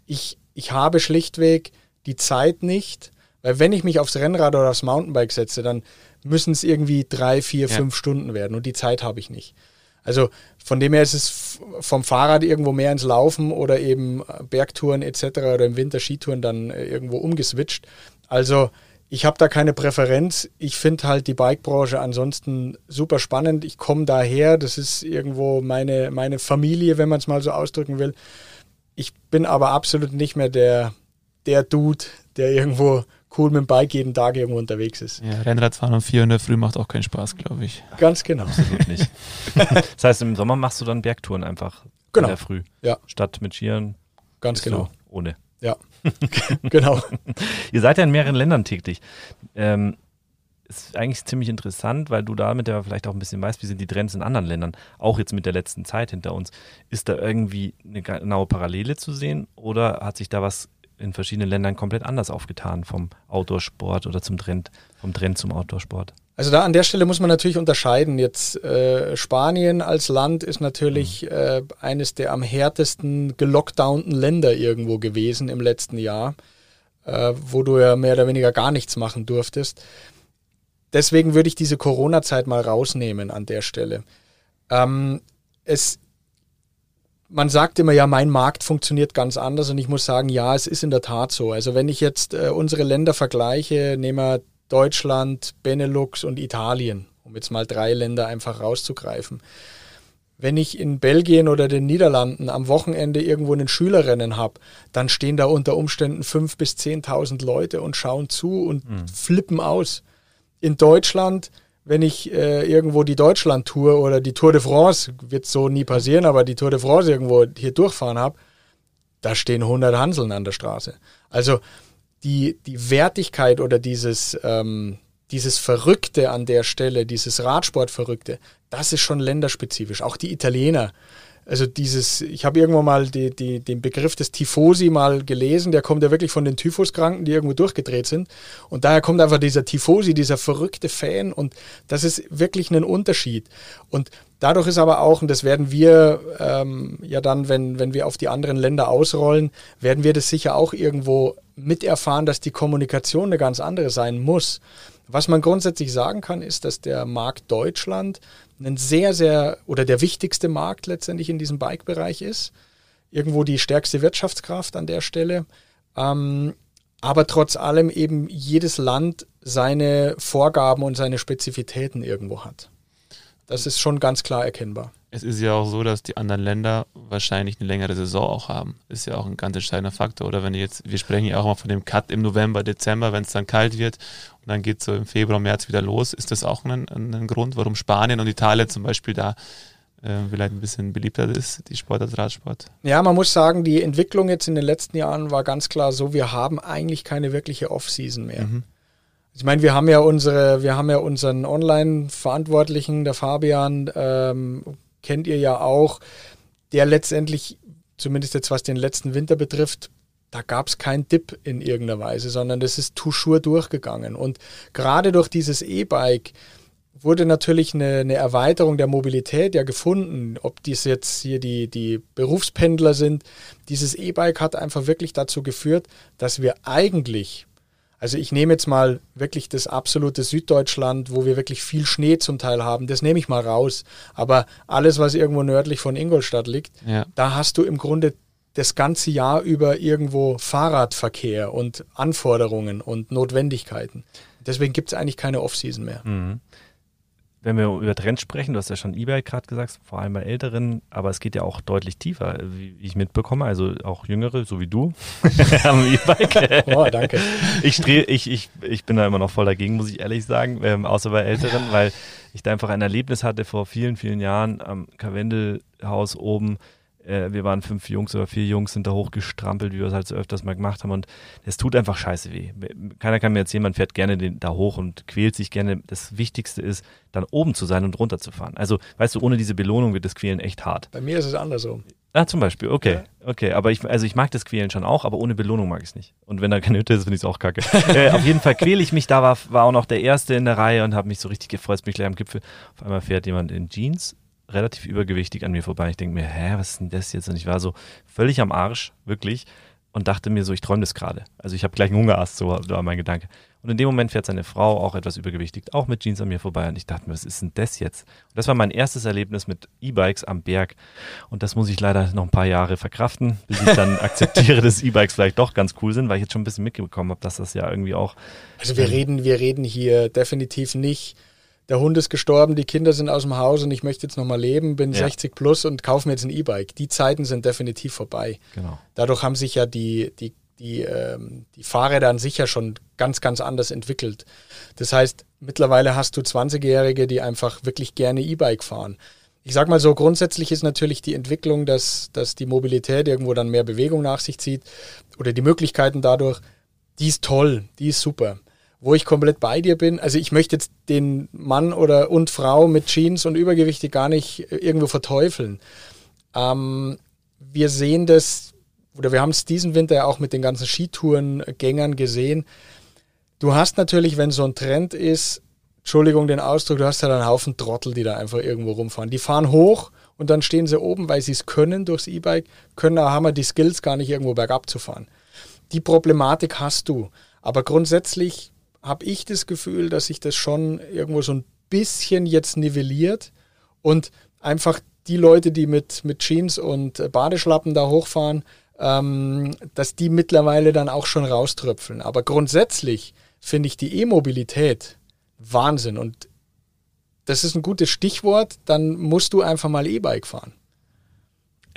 ich, ich habe schlichtweg die Zeit nicht, weil wenn ich mich aufs Rennrad oder aufs Mountainbike setze, dann müssen es irgendwie drei, vier, ja. fünf Stunden werden und die Zeit habe ich nicht. Also von dem her ist es vom Fahrrad irgendwo mehr ins Laufen oder eben Bergtouren etc. oder im Winter Skitouren dann äh, irgendwo umgeswitcht. Also ich habe da keine Präferenz. Ich finde halt die Bikebranche ansonsten super spannend. Ich komme daher, das ist irgendwo meine, meine Familie, wenn man es mal so ausdrücken will. Ich bin aber absolut nicht mehr der, der Dude, der irgendwo cool mit dem Bike jeden Tag irgendwo unterwegs ist. Ja, Rennradfahren um 4 Uhr früh macht auch keinen Spaß, glaube ich. Ganz genau. Absolut nicht. das heißt, im Sommer machst du dann Bergtouren einfach genau. in der Früh. Ja. Statt mit Skiern. Ganz genau. ohne. Ja, genau. Ihr seid ja in mehreren Ländern tätig. Ähm, ist eigentlich ziemlich interessant, weil du damit ja vielleicht auch ein bisschen weißt, wie sind die Trends in anderen Ländern, auch jetzt mit der letzten Zeit hinter uns. Ist da irgendwie eine genaue Parallele zu sehen oder hat sich da was in verschiedenen Ländern komplett anders aufgetan vom Outdoor-Sport oder zum Trend, vom Trend zum Outdoor-Sport? Also da an der Stelle muss man natürlich unterscheiden. Jetzt äh, Spanien als Land ist natürlich mhm. äh, eines der am härtesten gelockdownten Länder irgendwo gewesen im letzten Jahr, äh, wo du ja mehr oder weniger gar nichts machen durftest. Deswegen würde ich diese Corona-Zeit mal rausnehmen an der Stelle. Ähm, es, man sagt immer ja, mein Markt funktioniert ganz anders und ich muss sagen, ja, es ist in der Tat so. Also wenn ich jetzt äh, unsere Länder vergleiche, nehmen wir Deutschland, Benelux und Italien, um jetzt mal drei Länder einfach rauszugreifen. Wenn ich in Belgien oder den Niederlanden am Wochenende irgendwo einen Schülerrennen habe, dann stehen da unter Umständen fünf bis zehntausend Leute und schauen zu und mhm. flippen aus. In Deutschland, wenn ich äh, irgendwo die Deutschland-Tour oder die Tour de France, wird so nie passieren, aber die Tour de France irgendwo hier durchfahren habe, da stehen 100 Hanseln an der Straße. Also die, die Wertigkeit oder dieses, ähm, dieses Verrückte an der Stelle, dieses Radsportverrückte, das ist schon länderspezifisch. Auch die Italiener. Also dieses, ich habe irgendwo mal die, die, den Begriff des Tifosi mal gelesen, der kommt ja wirklich von den Typhuskranken, die irgendwo durchgedreht sind. Und daher kommt einfach dieser Tifosi, dieser verrückte Fan und das ist wirklich ein Unterschied. Und dadurch ist aber auch, und das werden wir ähm, ja dann, wenn, wenn wir auf die anderen Länder ausrollen, werden wir das sicher auch irgendwo miterfahren, dass die Kommunikation eine ganz andere sein muss. Was man grundsätzlich sagen kann, ist, dass der Markt Deutschland ein sehr, sehr oder der wichtigste Markt letztendlich in diesem Bike-Bereich ist. Irgendwo die stärkste Wirtschaftskraft an der Stelle. Ähm, aber trotz allem eben jedes Land seine Vorgaben und seine Spezifitäten irgendwo hat. Das ist schon ganz klar erkennbar es ist ja auch so, dass die anderen Länder wahrscheinlich eine längere Saison auch haben. Ist ja auch ein ganz entscheidender Faktor. Oder wenn jetzt, wir sprechen ja auch mal von dem Cut im November, Dezember, wenn es dann kalt wird und dann geht es so im Februar, März wieder los. Ist das auch ein, ein Grund, warum Spanien und Italien zum Beispiel da äh, vielleicht ein bisschen beliebter ist, die Sport als Radsport? Ja, man muss sagen, die Entwicklung jetzt in den letzten Jahren war ganz klar so, wir haben eigentlich keine wirkliche Off-Season mehr. Mhm. Ich meine, wir haben ja unsere, wir haben ja unseren Online-Verantwortlichen, der Fabian, ähm, kennt ihr ja auch, der letztendlich, zumindest jetzt was den letzten Winter betrifft, da gab es keinen Dip in irgendeiner Weise, sondern das ist toujours durchgegangen. Und gerade durch dieses E-Bike wurde natürlich eine, eine, Erweiterung der Mobilität ja gefunden, ob dies jetzt hier die, die Berufspendler sind. Dieses E-Bike hat einfach wirklich dazu geführt, dass wir eigentlich also ich nehme jetzt mal wirklich das absolute Süddeutschland, wo wir wirklich viel Schnee zum Teil haben, das nehme ich mal raus. Aber alles, was irgendwo nördlich von Ingolstadt liegt, ja. da hast du im Grunde das ganze Jahr über irgendwo Fahrradverkehr und Anforderungen und Notwendigkeiten. Deswegen gibt es eigentlich keine Off-Season mehr. Mhm. Wenn wir über Trends sprechen, du hast ja schon E-Bike gerade gesagt, vor allem bei Älteren, aber es geht ja auch deutlich tiefer, wie ich mitbekomme, also auch Jüngere, so wie du, am E-Bike. Oh, danke. Ich, streh, ich, ich, ich bin da immer noch voll dagegen, muss ich ehrlich sagen, ähm, außer bei Älteren, weil ich da einfach ein Erlebnis hatte vor vielen, vielen Jahren am Karwendelhaus oben, äh, wir waren fünf Jungs oder vier Jungs, sind da hochgestrampelt, wie wir es halt so öfters mal gemacht haben. Und es tut einfach scheiße weh. Keiner kann mir erzählen, man fährt gerne den, da hoch und quält sich gerne. Das Wichtigste ist, dann oben zu sein und runterzufahren. Also, weißt du, ohne diese Belohnung wird das Quälen echt hart. Bei mir ist es andersrum. Ah, zum Beispiel, okay. Ja. Okay, aber ich, also ich mag das Quälen schon auch, aber ohne Belohnung mag ich es nicht. Und wenn da keine Hütte ist, finde ich es auch kacke. äh, auf jeden Fall quäle ich mich, da war, war auch noch der Erste in der Reihe und habe mich so richtig gefreut, bin ich gleich am Gipfel. Auf einmal fährt jemand in Jeans relativ übergewichtig an mir vorbei. Ich denke mir, hä, was ist denn das jetzt? Und ich war so völlig am Arsch, wirklich, und dachte mir so, ich träume das gerade. Also ich habe gleich einen Hungerast, so war mein Gedanke. Und in dem Moment fährt seine Frau auch etwas übergewichtig, auch mit Jeans an mir vorbei. Und ich dachte mir, was ist denn das jetzt? Und das war mein erstes Erlebnis mit E-Bikes am Berg. Und das muss ich leider noch ein paar Jahre verkraften, bis ich dann akzeptiere, dass E-Bikes vielleicht doch ganz cool sind, weil ich jetzt schon ein bisschen mitbekommen habe, dass das ja irgendwie auch. Also wir reden, wir reden hier definitiv nicht der Hund ist gestorben, die Kinder sind aus dem Haus und ich möchte jetzt nochmal leben, bin ja. 60 plus und kaufe mir jetzt ein E-Bike. Die Zeiten sind definitiv vorbei. Genau. Dadurch haben sich ja die, die, die, ähm, die Fahrräder an sich ja schon ganz, ganz anders entwickelt. Das heißt, mittlerweile hast du 20-Jährige, die einfach wirklich gerne E-Bike fahren. Ich sag mal so, grundsätzlich ist natürlich die Entwicklung, dass, dass die Mobilität irgendwo dann mehr Bewegung nach sich zieht oder die Möglichkeiten dadurch, die ist toll, die ist super wo ich komplett bei dir bin. Also ich möchte jetzt den Mann oder und Frau mit Jeans und Übergewichte gar nicht irgendwo verteufeln. Ähm, wir sehen das, oder wir haben es diesen Winter ja auch mit den ganzen Skitourengängern gesehen. Du hast natürlich, wenn so ein Trend ist, Entschuldigung den Ausdruck, du hast dann einen Haufen Trottel, die da einfach irgendwo rumfahren. Die fahren hoch und dann stehen sie oben, weil sie es können durchs E-Bike, können aber haben die Skills gar nicht irgendwo bergab zu fahren. Die Problematik hast du. Aber grundsätzlich habe ich das Gefühl, dass sich das schon irgendwo so ein bisschen jetzt nivelliert und einfach die Leute, die mit, mit Jeans und Badeschlappen da hochfahren, ähm, dass die mittlerweile dann auch schon rauströpfeln. Aber grundsätzlich finde ich die E-Mobilität Wahnsinn und das ist ein gutes Stichwort, dann musst du einfach mal E-Bike fahren.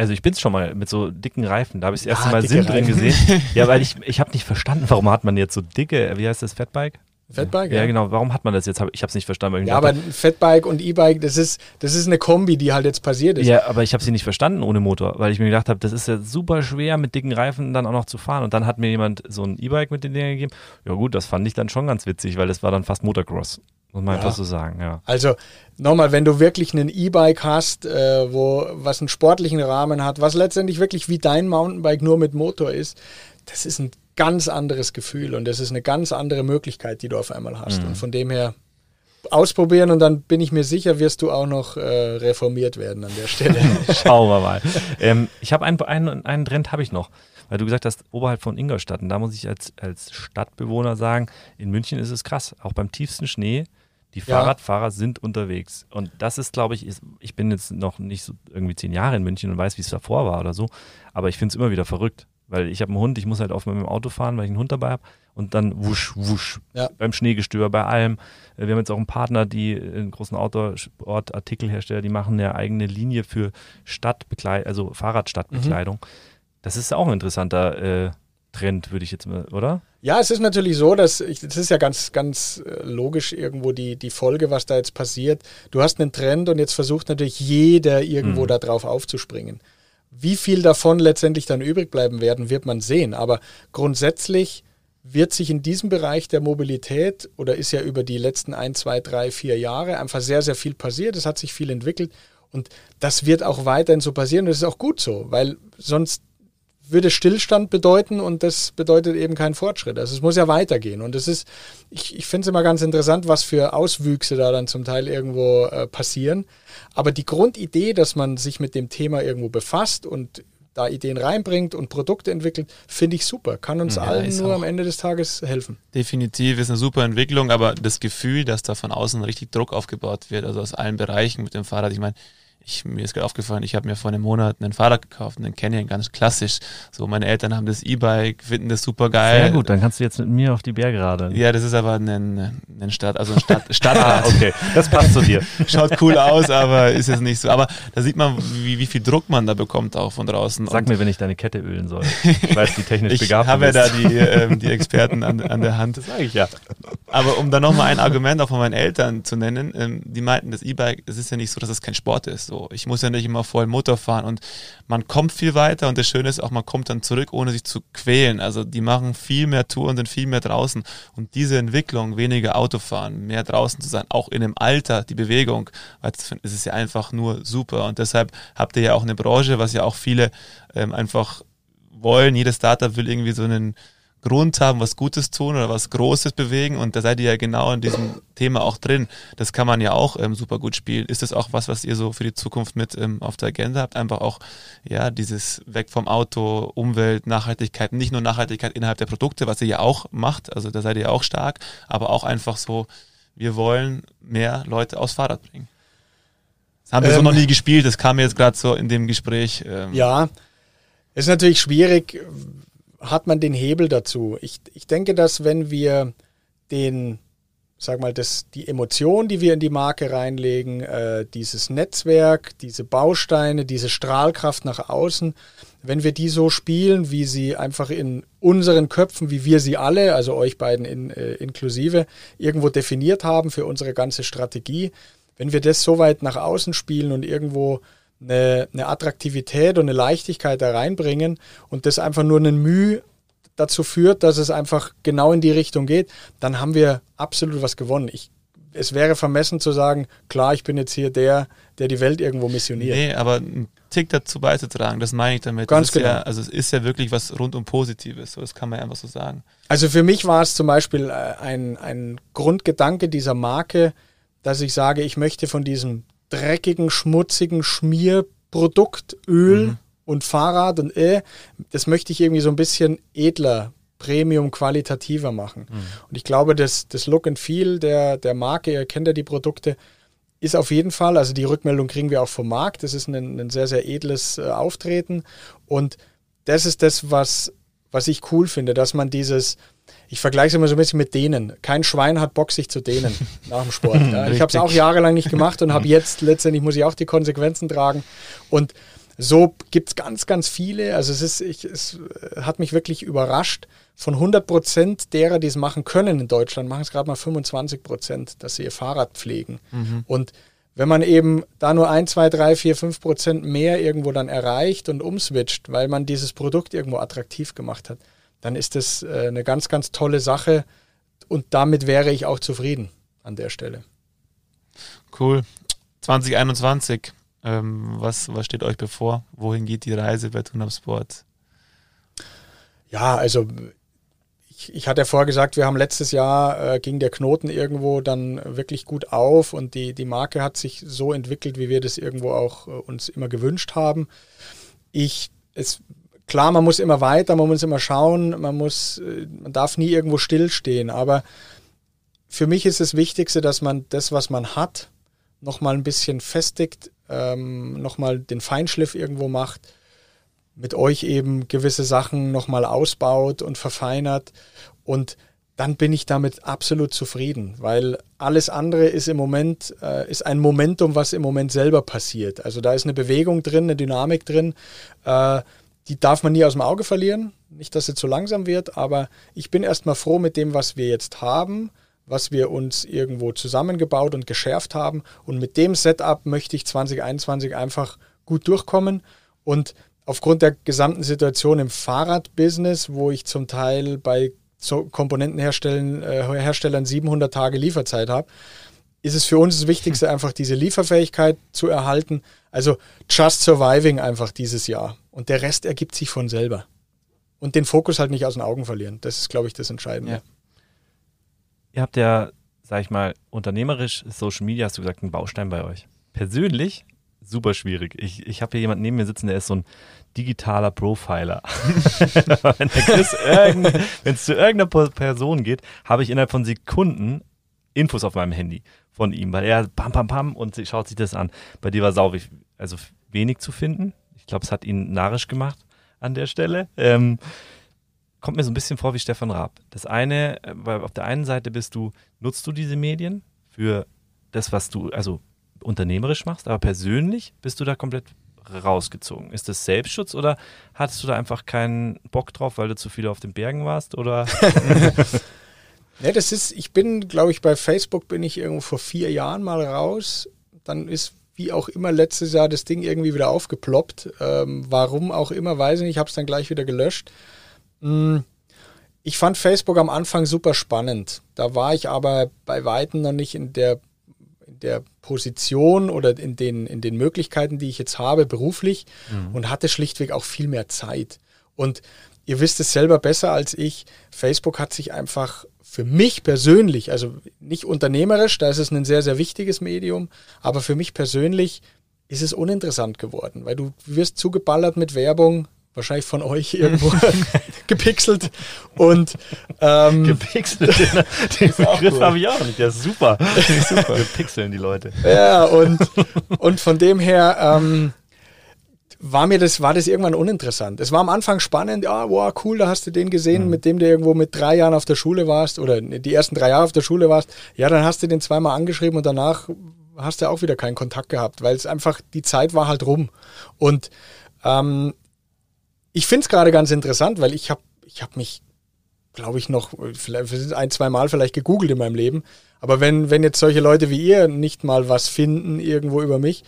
Also ich bin es schon mal mit so dicken Reifen. Da habe ich das erste ah, Mal Sinn Reifen. drin gesehen. ja, weil ich, ich habe nicht verstanden, warum hat man jetzt so dicke, wie heißt das, Fatbike? Fatbike? Ja, ja, genau. Warum hat man das jetzt? Ich habe es nicht verstanden. ja, aber ein Fatbike und E-Bike, das ist, das ist eine Kombi, die halt jetzt passiert ist. Ja, aber ich habe sie nicht verstanden ohne Motor, weil ich mir gedacht habe, das ist ja super schwer mit dicken Reifen dann auch noch zu fahren. Und dann hat mir jemand so ein E-Bike mit den Dingen gegeben. Ja gut, das fand ich dann schon ganz witzig, weil das war dann fast Motocross. Muss man ja. einfach so sagen, ja. Also nochmal, wenn du wirklich ein E-Bike hast, äh, wo was einen sportlichen Rahmen hat, was letztendlich wirklich wie dein Mountainbike nur mit Motor ist, das ist ein ganz anderes Gefühl und das ist eine ganz andere Möglichkeit, die du auf einmal hast. Mhm. Und von dem her ausprobieren und dann bin ich mir sicher, wirst du auch noch äh, reformiert werden an der Stelle. Schauen wir mal. Ähm, ich habe einen, einen, einen Trend habe ich noch, weil du gesagt hast, oberhalb von Ingolstadt. Und da muss ich als, als Stadtbewohner sagen, in München ist es krass. Auch beim tiefsten Schnee die ja. Fahrradfahrer sind unterwegs. Und das ist, glaube ich, ist, ich bin jetzt noch nicht so irgendwie zehn Jahre in München und weiß, wie es davor war oder so. Aber ich finde es immer wieder verrückt. Weil ich habe einen Hund, ich muss halt oft mit dem Auto fahren, weil ich einen Hund dabei habe. Und dann wusch, wusch. Ja. Beim Schneegestöber, bei allem. Äh, wir haben jetzt auch einen Partner, die einen großen Outdoor-Artikelhersteller, die machen eine eigene Linie für Stadtbekleidung, also Fahrradstadtbekleidung. Mhm. Das ist auch ein interessanter äh, Trend, würde ich jetzt mal, oder? Ja, es ist natürlich so, dass ich, das ist ja ganz, ganz äh, logisch irgendwo die, die Folge, was da jetzt passiert. Du hast einen Trend und jetzt versucht natürlich jeder irgendwo mhm. da drauf aufzuspringen. Wie viel davon letztendlich dann übrig bleiben werden, wird man sehen. Aber grundsätzlich wird sich in diesem Bereich der Mobilität oder ist ja über die letzten ein, zwei, drei, vier Jahre einfach sehr, sehr viel passiert. Es hat sich viel entwickelt und das wird auch weiterhin so passieren. Und das ist auch gut so, weil sonst würde Stillstand bedeuten und das bedeutet eben kein Fortschritt. Also es muss ja weitergehen. Und es ist, ich, ich finde es immer ganz interessant, was für Auswüchse da dann zum Teil irgendwo äh, passieren. Aber die Grundidee, dass man sich mit dem Thema irgendwo befasst und da Ideen reinbringt und Produkte entwickelt, finde ich super. Kann uns ja, allen nur am Ende des Tages helfen. Definitiv ist eine super Entwicklung, aber das Gefühl, dass da von außen richtig Druck aufgebaut wird, also aus allen Bereichen mit dem Fahrrad, ich meine, ich, mir ist gerade aufgefallen, ich habe mir vor einem Monat einen Fahrrad gekauft, einen Canyon, ganz klassisch. So, meine Eltern haben das E-Bike, finden das super geil. Sehr gut, dann kannst du jetzt mit mir auf die Berge radeln. Ja, das ist aber ein, ein Stadt, also ein Stadt, Stadt Ah, okay, das passt zu dir. Schaut cool aus, aber ist jetzt nicht so. Aber da sieht man, wie, wie viel Druck man da bekommt auch von draußen. Sag Und mir, wenn ich deine Kette ölen soll. Ich weiß, die technisch ich begabt habe ja da die, ähm, die Experten an, an der Hand. Das sage ich ja. Aber um da nochmal ein Argument auch von meinen Eltern zu nennen, ähm, die meinten, das E-Bike, es ist ja nicht so, dass es kein Sport ist. So, ich muss ja nicht immer voll Motor fahren und man kommt viel weiter und das Schöne ist auch, man kommt dann zurück, ohne sich zu quälen. Also die machen viel mehr Touren, sind viel mehr draußen und diese Entwicklung, weniger Autofahren, mehr draußen zu sein, auch in dem Alter, die Bewegung, das ist ja einfach nur super und deshalb habt ihr ja auch eine Branche, was ja auch viele ähm, einfach wollen. Jedes Startup will irgendwie so einen Grund haben, was Gutes tun oder was Großes bewegen und da seid ihr ja genau in diesem Thema auch drin. Das kann man ja auch ähm, super gut spielen. Ist das auch was, was ihr so für die Zukunft mit ähm, auf der Agenda habt? Einfach auch, ja, dieses weg vom Auto, Umwelt, Nachhaltigkeit, nicht nur Nachhaltigkeit innerhalb der Produkte, was ihr ja auch macht, also da seid ihr auch stark, aber auch einfach so, wir wollen mehr Leute aufs Fahrrad bringen. Das haben wir so Ähm, noch nie gespielt, das kam mir jetzt gerade so in dem Gespräch. Ähm, Ja, ist natürlich schwierig, hat man den Hebel dazu. Ich, ich denke, dass wenn wir den, sag mal, das, die Emotion, die wir in die Marke reinlegen, äh, dieses Netzwerk, diese Bausteine, diese Strahlkraft nach außen, wenn wir die so spielen, wie sie einfach in unseren Köpfen, wie wir sie alle, also euch beiden in, äh, inklusive, irgendwo definiert haben für unsere ganze Strategie, wenn wir das so weit nach außen spielen und irgendwo eine, eine Attraktivität und eine Leichtigkeit da reinbringen und das einfach nur einen Mühe dazu führt, dass es einfach genau in die Richtung geht, dann haben wir absolut was gewonnen. Ich, es wäre vermessen zu sagen, klar, ich bin jetzt hier der, der die Welt irgendwo missioniert. Nee, aber einen Tick dazu beizutragen, das meine ich damit. Ganz ist Ja, genau. also es ist ja wirklich was rundum Positives, so das kann man einfach so sagen. Also für mich war es zum Beispiel äh, ein, ein Grundgedanke dieser Marke, dass ich sage, ich möchte von diesem dreckigen, schmutzigen Schmierprodukt, Öl Mhm. und Fahrrad und äh, das möchte ich irgendwie so ein bisschen edler, Premium, qualitativer machen. Und ich glaube, das, das Look and Feel der, der Marke, ihr kennt ja die Produkte, ist auf jeden Fall, also die Rückmeldung kriegen wir auch vom Markt, das ist ein, ein sehr, sehr edles äh, Auftreten und das ist das, was, was ich cool finde, dass man dieses, ich vergleiche es immer so ein bisschen mit denen. Kein Schwein hat Bock, sich zu dehnen nach dem Sport. Ja. Ich habe es auch jahrelang nicht gemacht und habe jetzt letztendlich muss ich auch die Konsequenzen tragen. Und so gibt es ganz, ganz viele. Also es ist, ich, es äh, hat mich wirklich überrascht. Von 100 Prozent derer, die es machen können in Deutschland, machen es gerade mal 25 Prozent, dass sie ihr Fahrrad pflegen. Und wenn man eben da nur 1, 2, 3, 4, 5 Prozent mehr irgendwo dann erreicht und umswitcht, weil man dieses Produkt irgendwo attraktiv gemacht hat, dann ist das äh, eine ganz, ganz tolle Sache und damit wäre ich auch zufrieden an der Stelle. Cool. 2021, ähm, was, was steht euch bevor? Wohin geht die Reise bei Tunab Sport? Ja, also ich, ich hatte ja vorher gesagt, wir haben letztes Jahr, äh, ging der Knoten irgendwo dann wirklich gut auf und die, die Marke hat sich so entwickelt, wie wir das irgendwo auch äh, uns immer gewünscht haben. Ich, es, klar, man muss immer weiter, man muss immer schauen, man muss, äh, man darf nie irgendwo stillstehen, aber für mich ist das Wichtigste, dass man das, was man hat, nochmal ein bisschen festigt, ähm, nochmal den Feinschliff irgendwo macht, mit euch eben gewisse Sachen nochmal ausbaut und verfeinert und dann bin ich damit absolut zufrieden, weil alles andere ist im Moment, äh, ist ein Momentum, was im Moment selber passiert. Also da ist eine Bewegung drin, eine Dynamik drin, äh, die darf man nie aus dem Auge verlieren. Nicht, dass sie zu langsam wird, aber ich bin erstmal froh mit dem, was wir jetzt haben, was wir uns irgendwo zusammengebaut und geschärft haben. Und mit dem Setup möchte ich 2021 einfach gut durchkommen. Und aufgrund der gesamten Situation im Fahrradbusiness, wo ich zum Teil bei so Komponentenherstellern äh, Herstellern 700 Tage Lieferzeit habe, ist es für uns das Wichtigste, einfach diese Lieferfähigkeit zu erhalten. Also just surviving einfach dieses Jahr. Und der Rest ergibt sich von selber. Und den Fokus halt nicht aus den Augen verlieren. Das ist, glaube ich, das Entscheidende. Ja. Ihr habt ja, sag ich mal, unternehmerisch Social Media, hast du gesagt, ein Baustein bei euch. Persönlich super schwierig. Ich, ich habe hier jemanden neben mir sitzen, der ist so ein digitaler Profiler. wenn es zu irgendeiner Person geht, habe ich innerhalb von Sekunden Infos auf meinem Handy von ihm, weil er pam pam pam und sie schaut sich das an. Bei dir war sau wich- also wenig zu finden. Ich glaube, es hat ihn narrisch gemacht an der Stelle. Ähm, kommt mir so ein bisschen vor wie Stefan Raab. Das eine, äh, weil auf der einen Seite bist du, nutzt du diese Medien für das, was du, also unternehmerisch machst, aber persönlich bist du da komplett rausgezogen. Ist das Selbstschutz oder hattest du da einfach keinen Bock drauf, weil du zu viel auf den Bergen warst? Oder? ne, das ist, ich bin, glaube ich, bei Facebook bin ich irgendwo vor vier Jahren mal raus. Dann ist wie auch immer letztes Jahr das Ding irgendwie wieder aufgeploppt. Ähm, warum auch immer, weiß ich nicht. Ich habe es dann gleich wieder gelöscht. Hm, ich fand Facebook am Anfang super spannend. Da war ich aber bei Weitem noch nicht in der, in der Position oder in den, in den Möglichkeiten, die ich jetzt habe beruflich mhm. und hatte schlichtweg auch viel mehr Zeit. Und ihr wisst es selber besser als ich, Facebook hat sich einfach für mich persönlich, also nicht unternehmerisch, da ist es ein sehr, sehr wichtiges Medium, aber für mich persönlich ist es uninteressant geworden, weil du wirst zugeballert mit Werbung, wahrscheinlich von euch irgendwo gepixelt und ähm, gepixelt. Den Begriff habe ich auch nicht. Der ist super. super. Wir pixeln die Leute. Ja und und von dem her ähm, war mir das war das irgendwann uninteressant. Es war am Anfang spannend. Ja, wow, cool, da hast du den gesehen, mhm. mit dem du irgendwo mit drei Jahren auf der Schule warst oder die ersten drei Jahre auf der Schule warst. Ja, dann hast du den zweimal angeschrieben und danach hast du auch wieder keinen Kontakt gehabt, weil es einfach die Zeit war halt rum und ähm, ich finde es gerade ganz interessant, weil ich habe ich hab mich, glaube ich, noch vielleicht ein, zwei Mal vielleicht gegoogelt in meinem Leben. Aber wenn, wenn jetzt solche Leute wie ihr nicht mal was finden irgendwo über mich,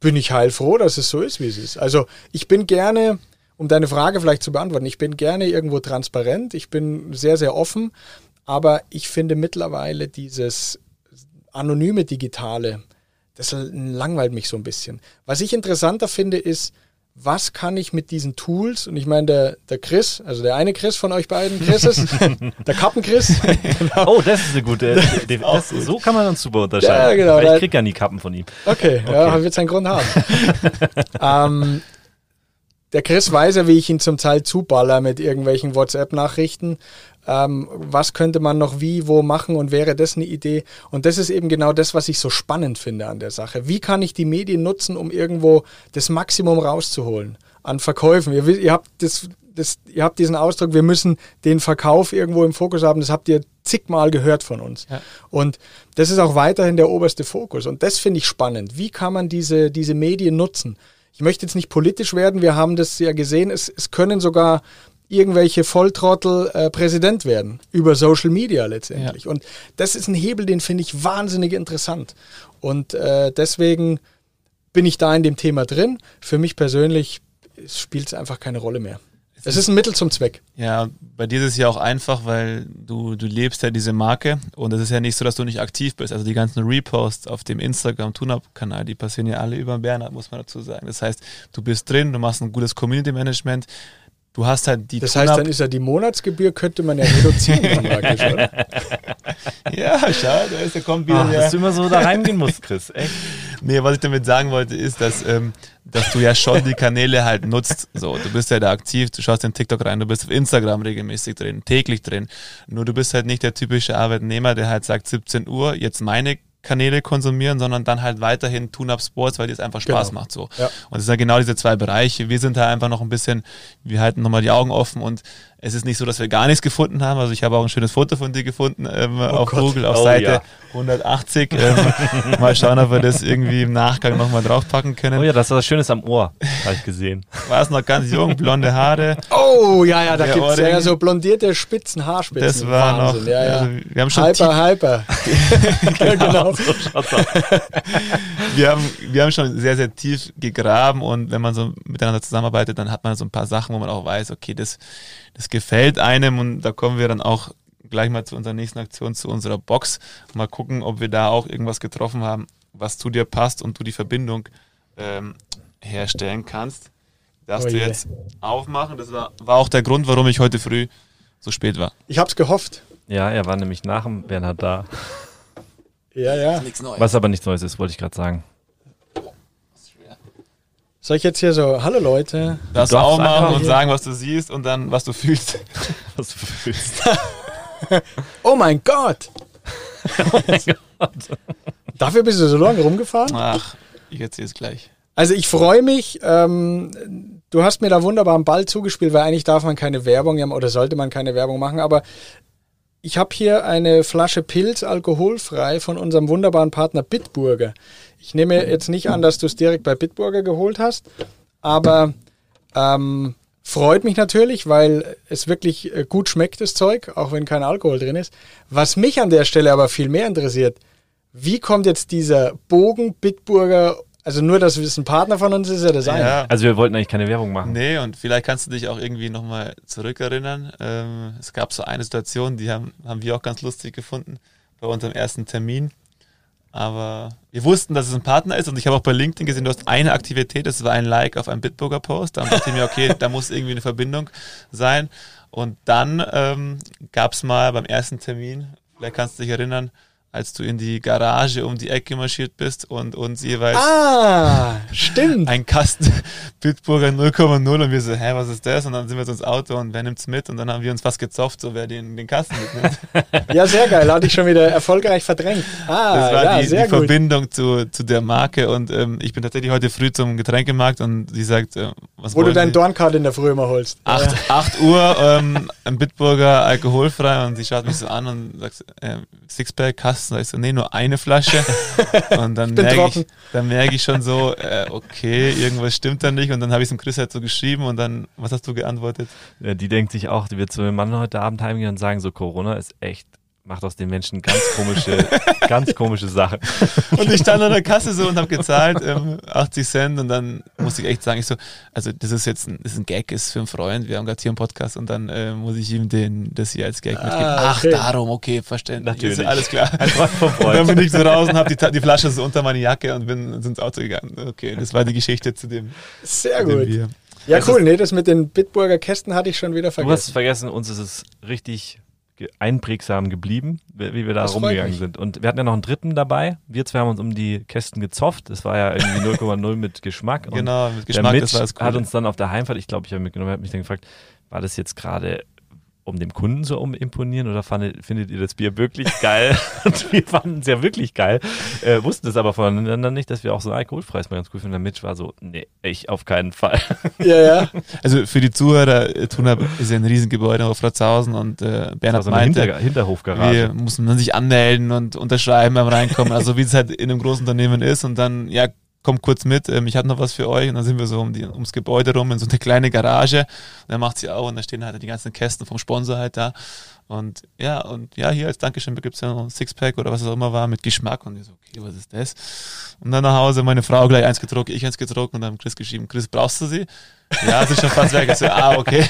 bin ich heilfroh, dass es so ist, wie es ist. Also ich bin gerne, um deine Frage vielleicht zu beantworten, ich bin gerne irgendwo transparent, ich bin sehr, sehr offen, aber ich finde mittlerweile dieses anonyme Digitale, das langweilt mich so ein bisschen. Was ich interessanter finde, ist, was kann ich mit diesen Tools, und ich meine, der, der Chris, also der eine Chris von euch beiden Chrises, der Kappen-Chris. genau. Oh, das ist eine gute, das, gut. so kann man uns super unterscheiden. Ja, genau. Weil ich krieg ja nie Kappen von ihm. Okay, okay. ja, wird seinen Grund haben. ähm, der Chris weiß ja, wie ich ihn zum Teil zuballer mit irgendwelchen WhatsApp-Nachrichten ähm, was könnte man noch wie, wo machen und wäre das eine Idee? Und das ist eben genau das, was ich so spannend finde an der Sache. Wie kann ich die Medien nutzen, um irgendwo das Maximum rauszuholen an Verkäufen? Ihr, ihr habt das, das, ihr habt diesen Ausdruck, wir müssen den Verkauf irgendwo im Fokus haben. Das habt ihr zigmal gehört von uns. Ja. Und das ist auch weiterhin der oberste Fokus. Und das finde ich spannend. Wie kann man diese, diese Medien nutzen? Ich möchte jetzt nicht politisch werden. Wir haben das ja gesehen. Es, es können sogar irgendwelche Volltrottel äh, Präsident werden. Über Social Media letztendlich. Ja. Und das ist ein Hebel, den finde ich wahnsinnig interessant. Und äh, deswegen bin ich da in dem Thema drin. Für mich persönlich spielt es einfach keine Rolle mehr. Es ist ein Mittel zum Zweck. Ja, bei dir ist es ja auch einfach, weil du, du lebst ja diese Marke und es ist ja nicht so, dass du nicht aktiv bist. Also die ganzen Reposts auf dem Instagram TuneUp-Kanal, die passieren ja alle über Bernhard, muss man dazu sagen. Das heißt, du bist drin, du machst ein gutes Community-Management, Du hast halt die Das heißt, dann ist ja die Monatsgebühr, könnte man ja reduzieren, praktisch, oder? ja, schade, da kommt wieder. Ach, dass du immer so da reingehen musst, Chris. Echt? Nee, was ich damit sagen wollte, ist, dass, ähm, dass du ja schon die Kanäle halt nutzt. So, du bist ja da aktiv, du schaust in TikTok rein, du bist auf Instagram regelmäßig drin, täglich drin. Nur du bist halt nicht der typische Arbeitnehmer, der halt sagt 17 Uhr, jetzt meine Kanäle konsumieren, sondern dann halt weiterhin Tune-Up Sports, weil es einfach Spaß genau. macht. So. Ja. Und es sind ja genau diese zwei Bereiche. Wir sind da einfach noch ein bisschen, wir halten nochmal die Augen offen und es ist nicht so, dass wir gar nichts gefunden haben. Also ich habe auch ein schönes Foto von dir gefunden ähm, oh auf Gott. Google auf oh, Seite ja. 180. Ähm, mal schauen, ob wir das irgendwie im Nachgang nochmal draufpacken können. Oh ja, das ist was Schönes am Ohr, habe ich gesehen. War es noch ganz jung, blonde Haare. Oh ja, ja, da gibt es ja so blondierte Spitzen, Haarspitzen. Das war Wahnsinn. noch, ja, ja. Also wir haben schon hyper, hyper. genau. so wir, haben, wir haben schon sehr, sehr tief gegraben und wenn man so miteinander zusammenarbeitet, dann hat man so ein paar Sachen, wo man auch weiß, okay, das das gefällt einem und da kommen wir dann auch gleich mal zu unserer nächsten Aktion, zu unserer Box. Mal gucken, ob wir da auch irgendwas getroffen haben, was zu dir passt und du die Verbindung ähm, herstellen kannst. Darfst oh du jetzt aufmachen. Das war, war auch der Grund, warum ich heute früh so spät war. Ich hab's gehofft. Ja, er war nämlich nach dem Bernhard da. Ja, ja. Was aber nichts Neues ist, wollte ich gerade sagen. Soll ich jetzt hier so, hallo Leute? Das auch machen und sagen, was du siehst und dann, was du fühlst. was du fühlst. oh mein Gott! oh mein Gott. Dafür bist du so lange rumgefahren? Ach, ich erzähle es gleich. Also ich freue mich, ähm, du hast mir da wunderbar einen Ball zugespielt, weil eigentlich darf man keine Werbung oder sollte man keine Werbung machen, aber ich habe hier eine Flasche Pilz alkoholfrei von unserem wunderbaren Partner Bitburger. Ich nehme jetzt nicht an, dass du es direkt bei Bitburger geholt hast, aber ähm, freut mich natürlich, weil es wirklich äh, gut schmeckt, das Zeug, auch wenn kein Alkohol drin ist. Was mich an der Stelle aber viel mehr interessiert, wie kommt jetzt dieser Bogen Bitburger also nur, dass es ein Partner von uns ist, ja das eine. Ja. Also wir wollten eigentlich keine Werbung machen. Nee, und vielleicht kannst du dich auch irgendwie nochmal zurückerinnern. Ähm, es gab so eine Situation, die haben, haben wir auch ganz lustig gefunden bei unserem ersten Termin. Aber wir wussten, dass es ein Partner ist und ich habe auch bei LinkedIn gesehen, du hast eine Aktivität, das war ein Like auf einem Bitburger Post. Da dachte ich mir, okay, da muss irgendwie eine Verbindung sein. Und dann ähm, gab es mal beim ersten Termin, vielleicht kannst du dich erinnern, als du in die Garage um die Ecke marschiert bist und uns jeweils ah, stimmt. ein Kasten Bitburger 0,0 und wir so, hä, was ist das? Und dann sind wir so ins Auto und wer nimmt's mit? Und dann haben wir uns fast gezofft, so wer den, den Kasten mitnimmt. ja, sehr geil, hatte ich schon wieder erfolgreich verdrängt. Ah, das war ja, die, die Verbindung zu, zu der Marke und ähm, ich bin tatsächlich heute früh zum Getränkemarkt und sie sagt, äh, was Wo du deinen Dornkart in der Früh immer holst. 8, ja. 8 Uhr, ähm, ein Bitburger alkoholfrei und sie schaut mich so an und sagt, äh, Sixpack, Kasten Kasten? Sag ich so, nee, nur eine Flasche. Und dann merke ich, dann merke ich schon so, äh, okay, irgendwas stimmt da nicht. Und dann habe ich es dem Chris halt so geschrieben und dann, was hast du geantwortet? Ja, die denkt sich auch, die wird zu dem Mann heute Abend heimgehen und sagen, so Corona ist echt macht aus den Menschen ganz komische, ganz komische Sachen. Und ich stand an der Kasse so und habe gezahlt, ähm, 80 Cent und dann musste ich echt sagen, ich so, also das ist jetzt ein, das ist ein Gag, ist für einen Freund, wir haben gerade hier einen Podcast und dann äh, muss ich ihm den, das hier als Gag ah, mitgeben. Ach, okay. darum, okay, verständlich. Natürlich. Ist alles klar. Ein Freund vom Freund. Und dann bin ich so raus und habe die, die Flasche so unter meine Jacke und bin ins Auto gegangen. Okay, das war die Geschichte zu dem. Sehr gut. Bier. Ja, cool. Nee, das mit den Bitburger Kästen hatte ich schon wieder vergessen. Du hast vergessen, uns ist es richtig einprägsam geblieben, wie wir da das rumgegangen sind. Und wir hatten ja noch einen dritten dabei. Wir zwei haben uns um die Kästen gezofft. Das war ja irgendwie 0,0 mit Geschmack. genau, mit Geschmack, der Mitch das war das hat uns dann auf der Heimfahrt, ich glaube, ich habe mitgenommen, hat mich dann gefragt, war das jetzt gerade um dem Kunden so um imponieren oder fandet, findet ihr das Bier wirklich geil? und wir fanden es ja wirklich geil, äh, wussten es aber voneinander nicht, dass wir auch so alkoholfreies mal ganz cool finden. Der Mitch war so, nee, ich auf keinen Fall. ja, ja. Also für die Zuhörer, äh, Tuna ist ja ein Riesengebäude auf Fratzhausen und äh, Bernhard so meinte, Hinter Hinterhofgarage. Wir mussten dann sich anmelden und unterschreiben beim Reinkommen, also wie es halt in einem großen Unternehmen ist und dann, ja, kommt kurz mit, ähm, ich hatte noch was für euch. Und dann sind wir so um die, ums Gebäude rum in so eine kleine Garage. Und dann macht sie auch und da stehen halt die ganzen Kästen vom Sponsor halt da. Und ja, und ja, hier als Dankeschön gibt es ja noch ein Sixpack oder was es auch immer war mit Geschmack. Und ich so, okay, was ist das? Und dann nach Hause meine Frau gleich eins getrunken, ich eins getrunken und dann Chris geschrieben, Chris, brauchst du sie? Ja, es ist schon fast weg. So, ah, okay.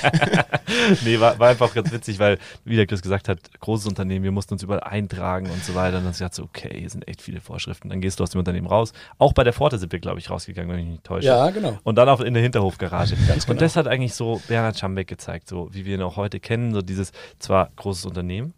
nee, war, war, einfach ganz witzig, weil, wie der Chris gesagt hat, großes Unternehmen, wir mussten uns überall eintragen und so weiter. Und dann sagt so, okay, hier sind echt viele Vorschriften. Dann gehst du aus dem Unternehmen raus. Auch bei der Pforte sind wir, glaube ich, rausgegangen, wenn ich mich nicht täusche. Ja, genau. Und dann auch in der Hinterhofgarage. Ganz genau. Und das hat eigentlich so Bernhard Schambeck gezeigt, so wie wir ihn auch heute kennen, so dieses zwar großes Unternehmen,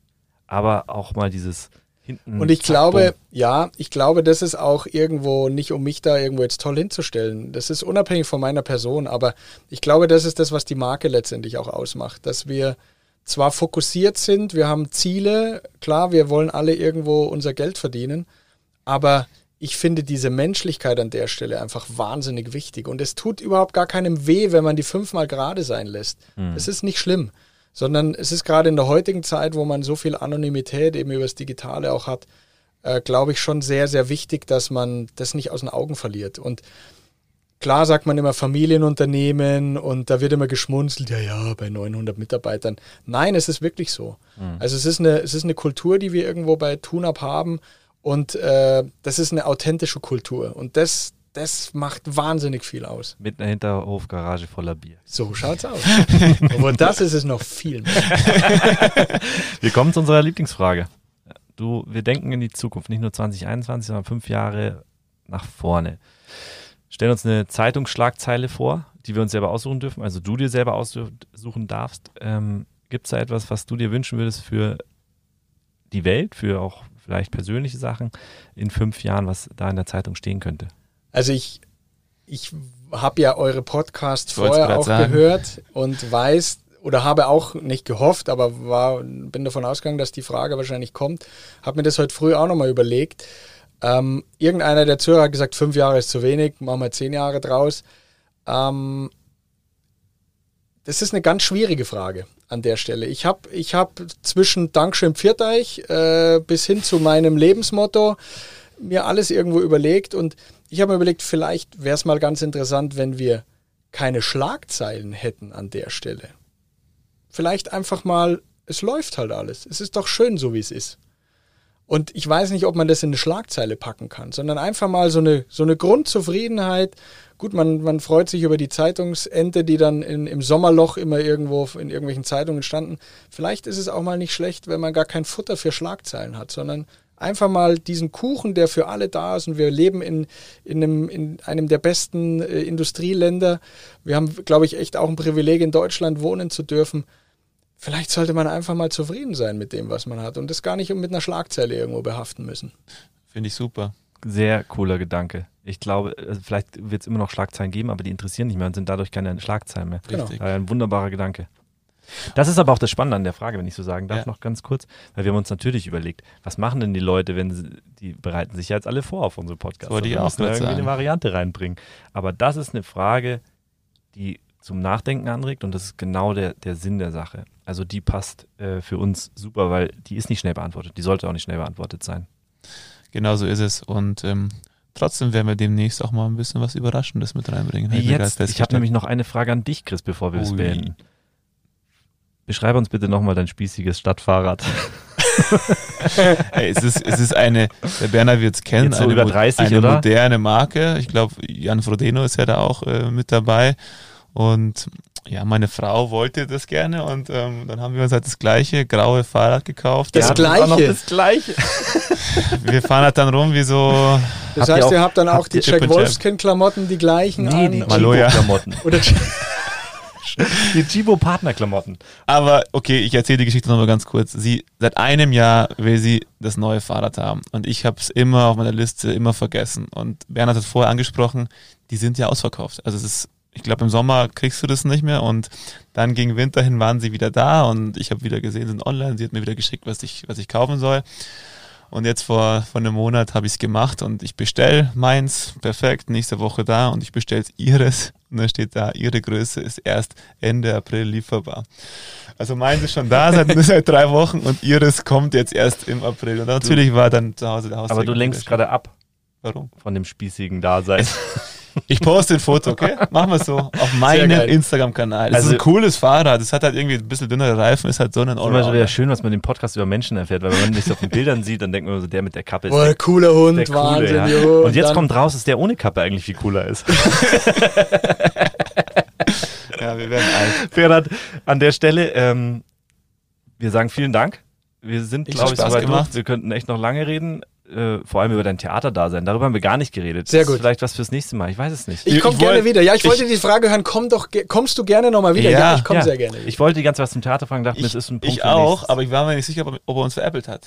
aber auch mal dieses hinten. Und ich glaube, ja, ich glaube, das ist auch irgendwo nicht, um mich da irgendwo jetzt toll hinzustellen. Das ist unabhängig von meiner Person, aber ich glaube, das ist das, was die Marke letztendlich auch ausmacht, dass wir zwar fokussiert sind, wir haben Ziele, klar, wir wollen alle irgendwo unser Geld verdienen, aber ich finde diese Menschlichkeit an der Stelle einfach wahnsinnig wichtig. Und es tut überhaupt gar keinem weh, wenn man die fünfmal gerade sein lässt. Mhm. Es ist nicht schlimm sondern es ist gerade in der heutigen Zeit, wo man so viel Anonymität eben über das Digitale auch hat, äh, glaube ich schon sehr, sehr wichtig, dass man das nicht aus den Augen verliert. Und klar sagt man immer Familienunternehmen und da wird immer geschmunzelt, ja, ja, bei 900 Mitarbeitern. Nein, es ist wirklich so. Mhm. Also es ist, eine, es ist eine Kultur, die wir irgendwo bei TUNAP haben und äh, das ist eine authentische Kultur. Und das, das macht wahnsinnig viel aus. Mit einer Hinterhofgarage voller Bier. So schaut's aus. Aber das ist es noch viel mehr. Wir kommen zu unserer Lieblingsfrage. Du, wir denken in die Zukunft, nicht nur 2021, sondern fünf Jahre nach vorne. Stellen uns eine Zeitungsschlagzeile vor, die wir uns selber aussuchen dürfen, also du dir selber aussuchen darfst. Ähm, Gibt es da etwas, was du dir wünschen würdest für die Welt, für auch vielleicht persönliche Sachen in fünf Jahren, was da in der Zeitung stehen könnte? Also ich, ich habe ja eure Podcasts vorher auch sagen. gehört und weiß oder habe auch nicht gehofft, aber war, bin davon ausgegangen, dass die Frage wahrscheinlich kommt. Habe mir das heute früh auch nochmal überlegt. Ähm, irgendeiner der Zuhörer hat gesagt, fünf Jahre ist zu wenig, machen wir zehn Jahre draus. Ähm, das ist eine ganz schwierige Frage an der Stelle. Ich habe ich hab zwischen Dankeschön Pfirteich äh, bis hin zu meinem Lebensmotto mir alles irgendwo überlegt und ich habe mir überlegt, vielleicht wäre es mal ganz interessant, wenn wir keine Schlagzeilen hätten an der Stelle. Vielleicht einfach mal, es läuft halt alles. Es ist doch schön, so wie es ist. Und ich weiß nicht, ob man das in eine Schlagzeile packen kann, sondern einfach mal so eine, so eine Grundzufriedenheit. Gut, man, man freut sich über die Zeitungsente, die dann in, im Sommerloch immer irgendwo in irgendwelchen Zeitungen standen. Vielleicht ist es auch mal nicht schlecht, wenn man gar kein Futter für Schlagzeilen hat, sondern einfach mal diesen Kuchen, der für alle da ist. Und wir leben in, in, einem, in einem der besten äh, Industrieländer. Wir haben, glaube ich, echt auch ein Privileg, in Deutschland wohnen zu dürfen vielleicht sollte man einfach mal zufrieden sein mit dem, was man hat und das gar nicht mit einer Schlagzeile irgendwo behaften müssen. Finde ich super. Sehr cooler Gedanke. Ich glaube, also vielleicht wird es immer noch Schlagzeilen geben, aber die interessieren nicht mehr und sind dadurch keine Schlagzeilen mehr. Genau. Richtig. Ein wunderbarer Gedanke. Das ist aber auch das Spannende an der Frage, wenn ich so sagen darf, ja. noch ganz kurz, weil wir haben uns natürlich überlegt, was machen denn die Leute, wenn sie, die bereiten sich ja jetzt alle vor auf unsere Podcasts. Wollte ich auch irgendwie sagen. eine Variante reinbringen. Aber das ist eine Frage, die zum Nachdenken anregt und das ist genau der, der Sinn der Sache. Also die passt äh, für uns super, weil die ist nicht schnell beantwortet. Die sollte auch nicht schnell beantwortet sein. Genau so ist es. Und ähm, trotzdem werden wir demnächst auch mal ein bisschen was Überraschendes mit reinbringen. Jetzt, ich habe nämlich noch eine Frage an dich, Chris, bevor wir es beenden. Beschreibe uns bitte nochmal dein spießiges Stadtfahrrad. hey, es, ist, es ist eine, der Berner wird es kennen, so eine, über 30, eine oder? moderne Marke. Ich glaube, Jan Frodeno ist ja da auch äh, mit dabei. Und ja, meine Frau wollte das gerne und ähm, dann haben wir uns halt das gleiche graue Fahrrad gekauft. Das, gleiche. das gleiche. wir fahren halt dann rum wie so. Das heißt, ihr, auch, ihr habt dann auch die Jack Wolfskin-Klamotten, die gleichen nee, an. Die Maloja-Klamotten. Oder die Chibo-Partner-Klamotten. Aber okay, ich erzähle die Geschichte nochmal ganz kurz. Sie, seit einem Jahr will sie das neue Fahrrad haben und ich habe es immer auf meiner Liste immer vergessen. Und Bernhard hat vorher angesprochen, die sind ja ausverkauft. Also es ist ich glaube, im Sommer kriegst du das nicht mehr und dann gegen Winter hin waren sie wieder da und ich habe wieder gesehen, sind online, sie hat mir wieder geschickt, was ich, was ich kaufen soll. Und jetzt vor, vor einem Monat habe ich es gemacht und ich bestelle meins, perfekt, nächste Woche da und ich bestelle ihres und dann steht da, ihre Größe ist erst Ende April lieferbar. Also meins ist schon da seit, seit drei Wochen und ihres kommt jetzt erst im April. Und natürlich war dann zu Hause der Haus. Aber du lenkst gerade ab. Warum? Von dem spießigen Dasein. Ich poste ein Foto, okay? Machen wir es so. Auf meinem Instagram-Kanal. Das also, ist ein cooles Fahrrad. Das hat halt irgendwie ein bisschen dünnere Reifen, ist halt so ein Allrounder. Das ist wieder schön, was man im Podcast über Menschen erfährt, weil wenn man sich auf den Bildern sieht, dann denkt man so, der mit der Kappe ist. Boah, der, cooler Hund, der coole, Wahnsinn, ja. Und jetzt kommt raus, dass der ohne Kappe eigentlich viel cooler ist. ja, wir werden alt. Ferhat, an der Stelle, ähm, wir sagen vielen Dank. Wir sind, glaube ich, soweit durch. Wir könnten echt noch lange reden äh, vor allem über dein Theaterdasein. Darüber haben wir gar nicht geredet. Sehr gut. vielleicht was fürs nächste Mal. Ich weiß es nicht. Ich komme gerne wieder. Ja, ich, ich wollte die Frage hören, komm doch, kommst du gerne nochmal wieder? Ja, ja ich komme ja. sehr gerne. Wieder. Ich wollte die ganze Zeit was zum Theater fragen, dachte, ich, das ist ein Punkt. Ich auch, aber ich war mir nicht sicher, ob, ob er uns veräppelt hat.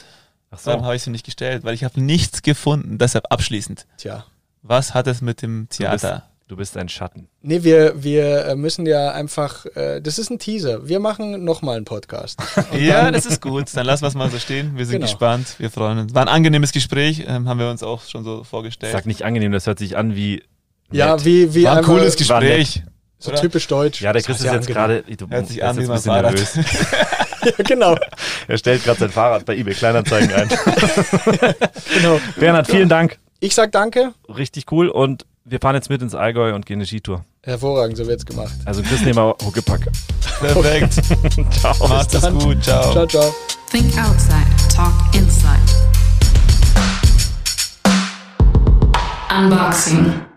Ach so. Darum habe ich es ihm nicht gestellt, weil ich habe nichts gefunden. Deshalb abschließend. Tja. Was hat es mit dem Theater? Du bist ein Schatten. Nee, wir, wir äh, müssen ja einfach, äh, das ist ein Teaser. Wir machen nochmal einen Podcast. ja, das ist gut. Dann lassen wir es mal so stehen. Wir sind genau. gespannt. Wir freuen uns. War ein angenehmes Gespräch, ähm, haben wir uns auch schon so vorgestellt. Sag nicht angenehm, das hört sich an wie. Ja, wie, wie War ein cooles Gespräch. So oder? typisch deutsch. Ja, der Chris ist jetzt gerade. Hört sich an wie mein Fahrrad. ja, genau. Er stellt gerade sein Fahrrad bei eBay Kleinanzeigen ein. genau. Bernhard, vielen Dank. Ich sag danke. Richtig cool und wir fahren jetzt mit ins Allgäu und gehen eine Skitour. Hervorragend, so wird's gemacht. Also Chris nehmen wir Huckepack. Perfekt. ciao. Macht es gut. Ciao. Ciao, ciao. Think outside, talk inside. Unboxing.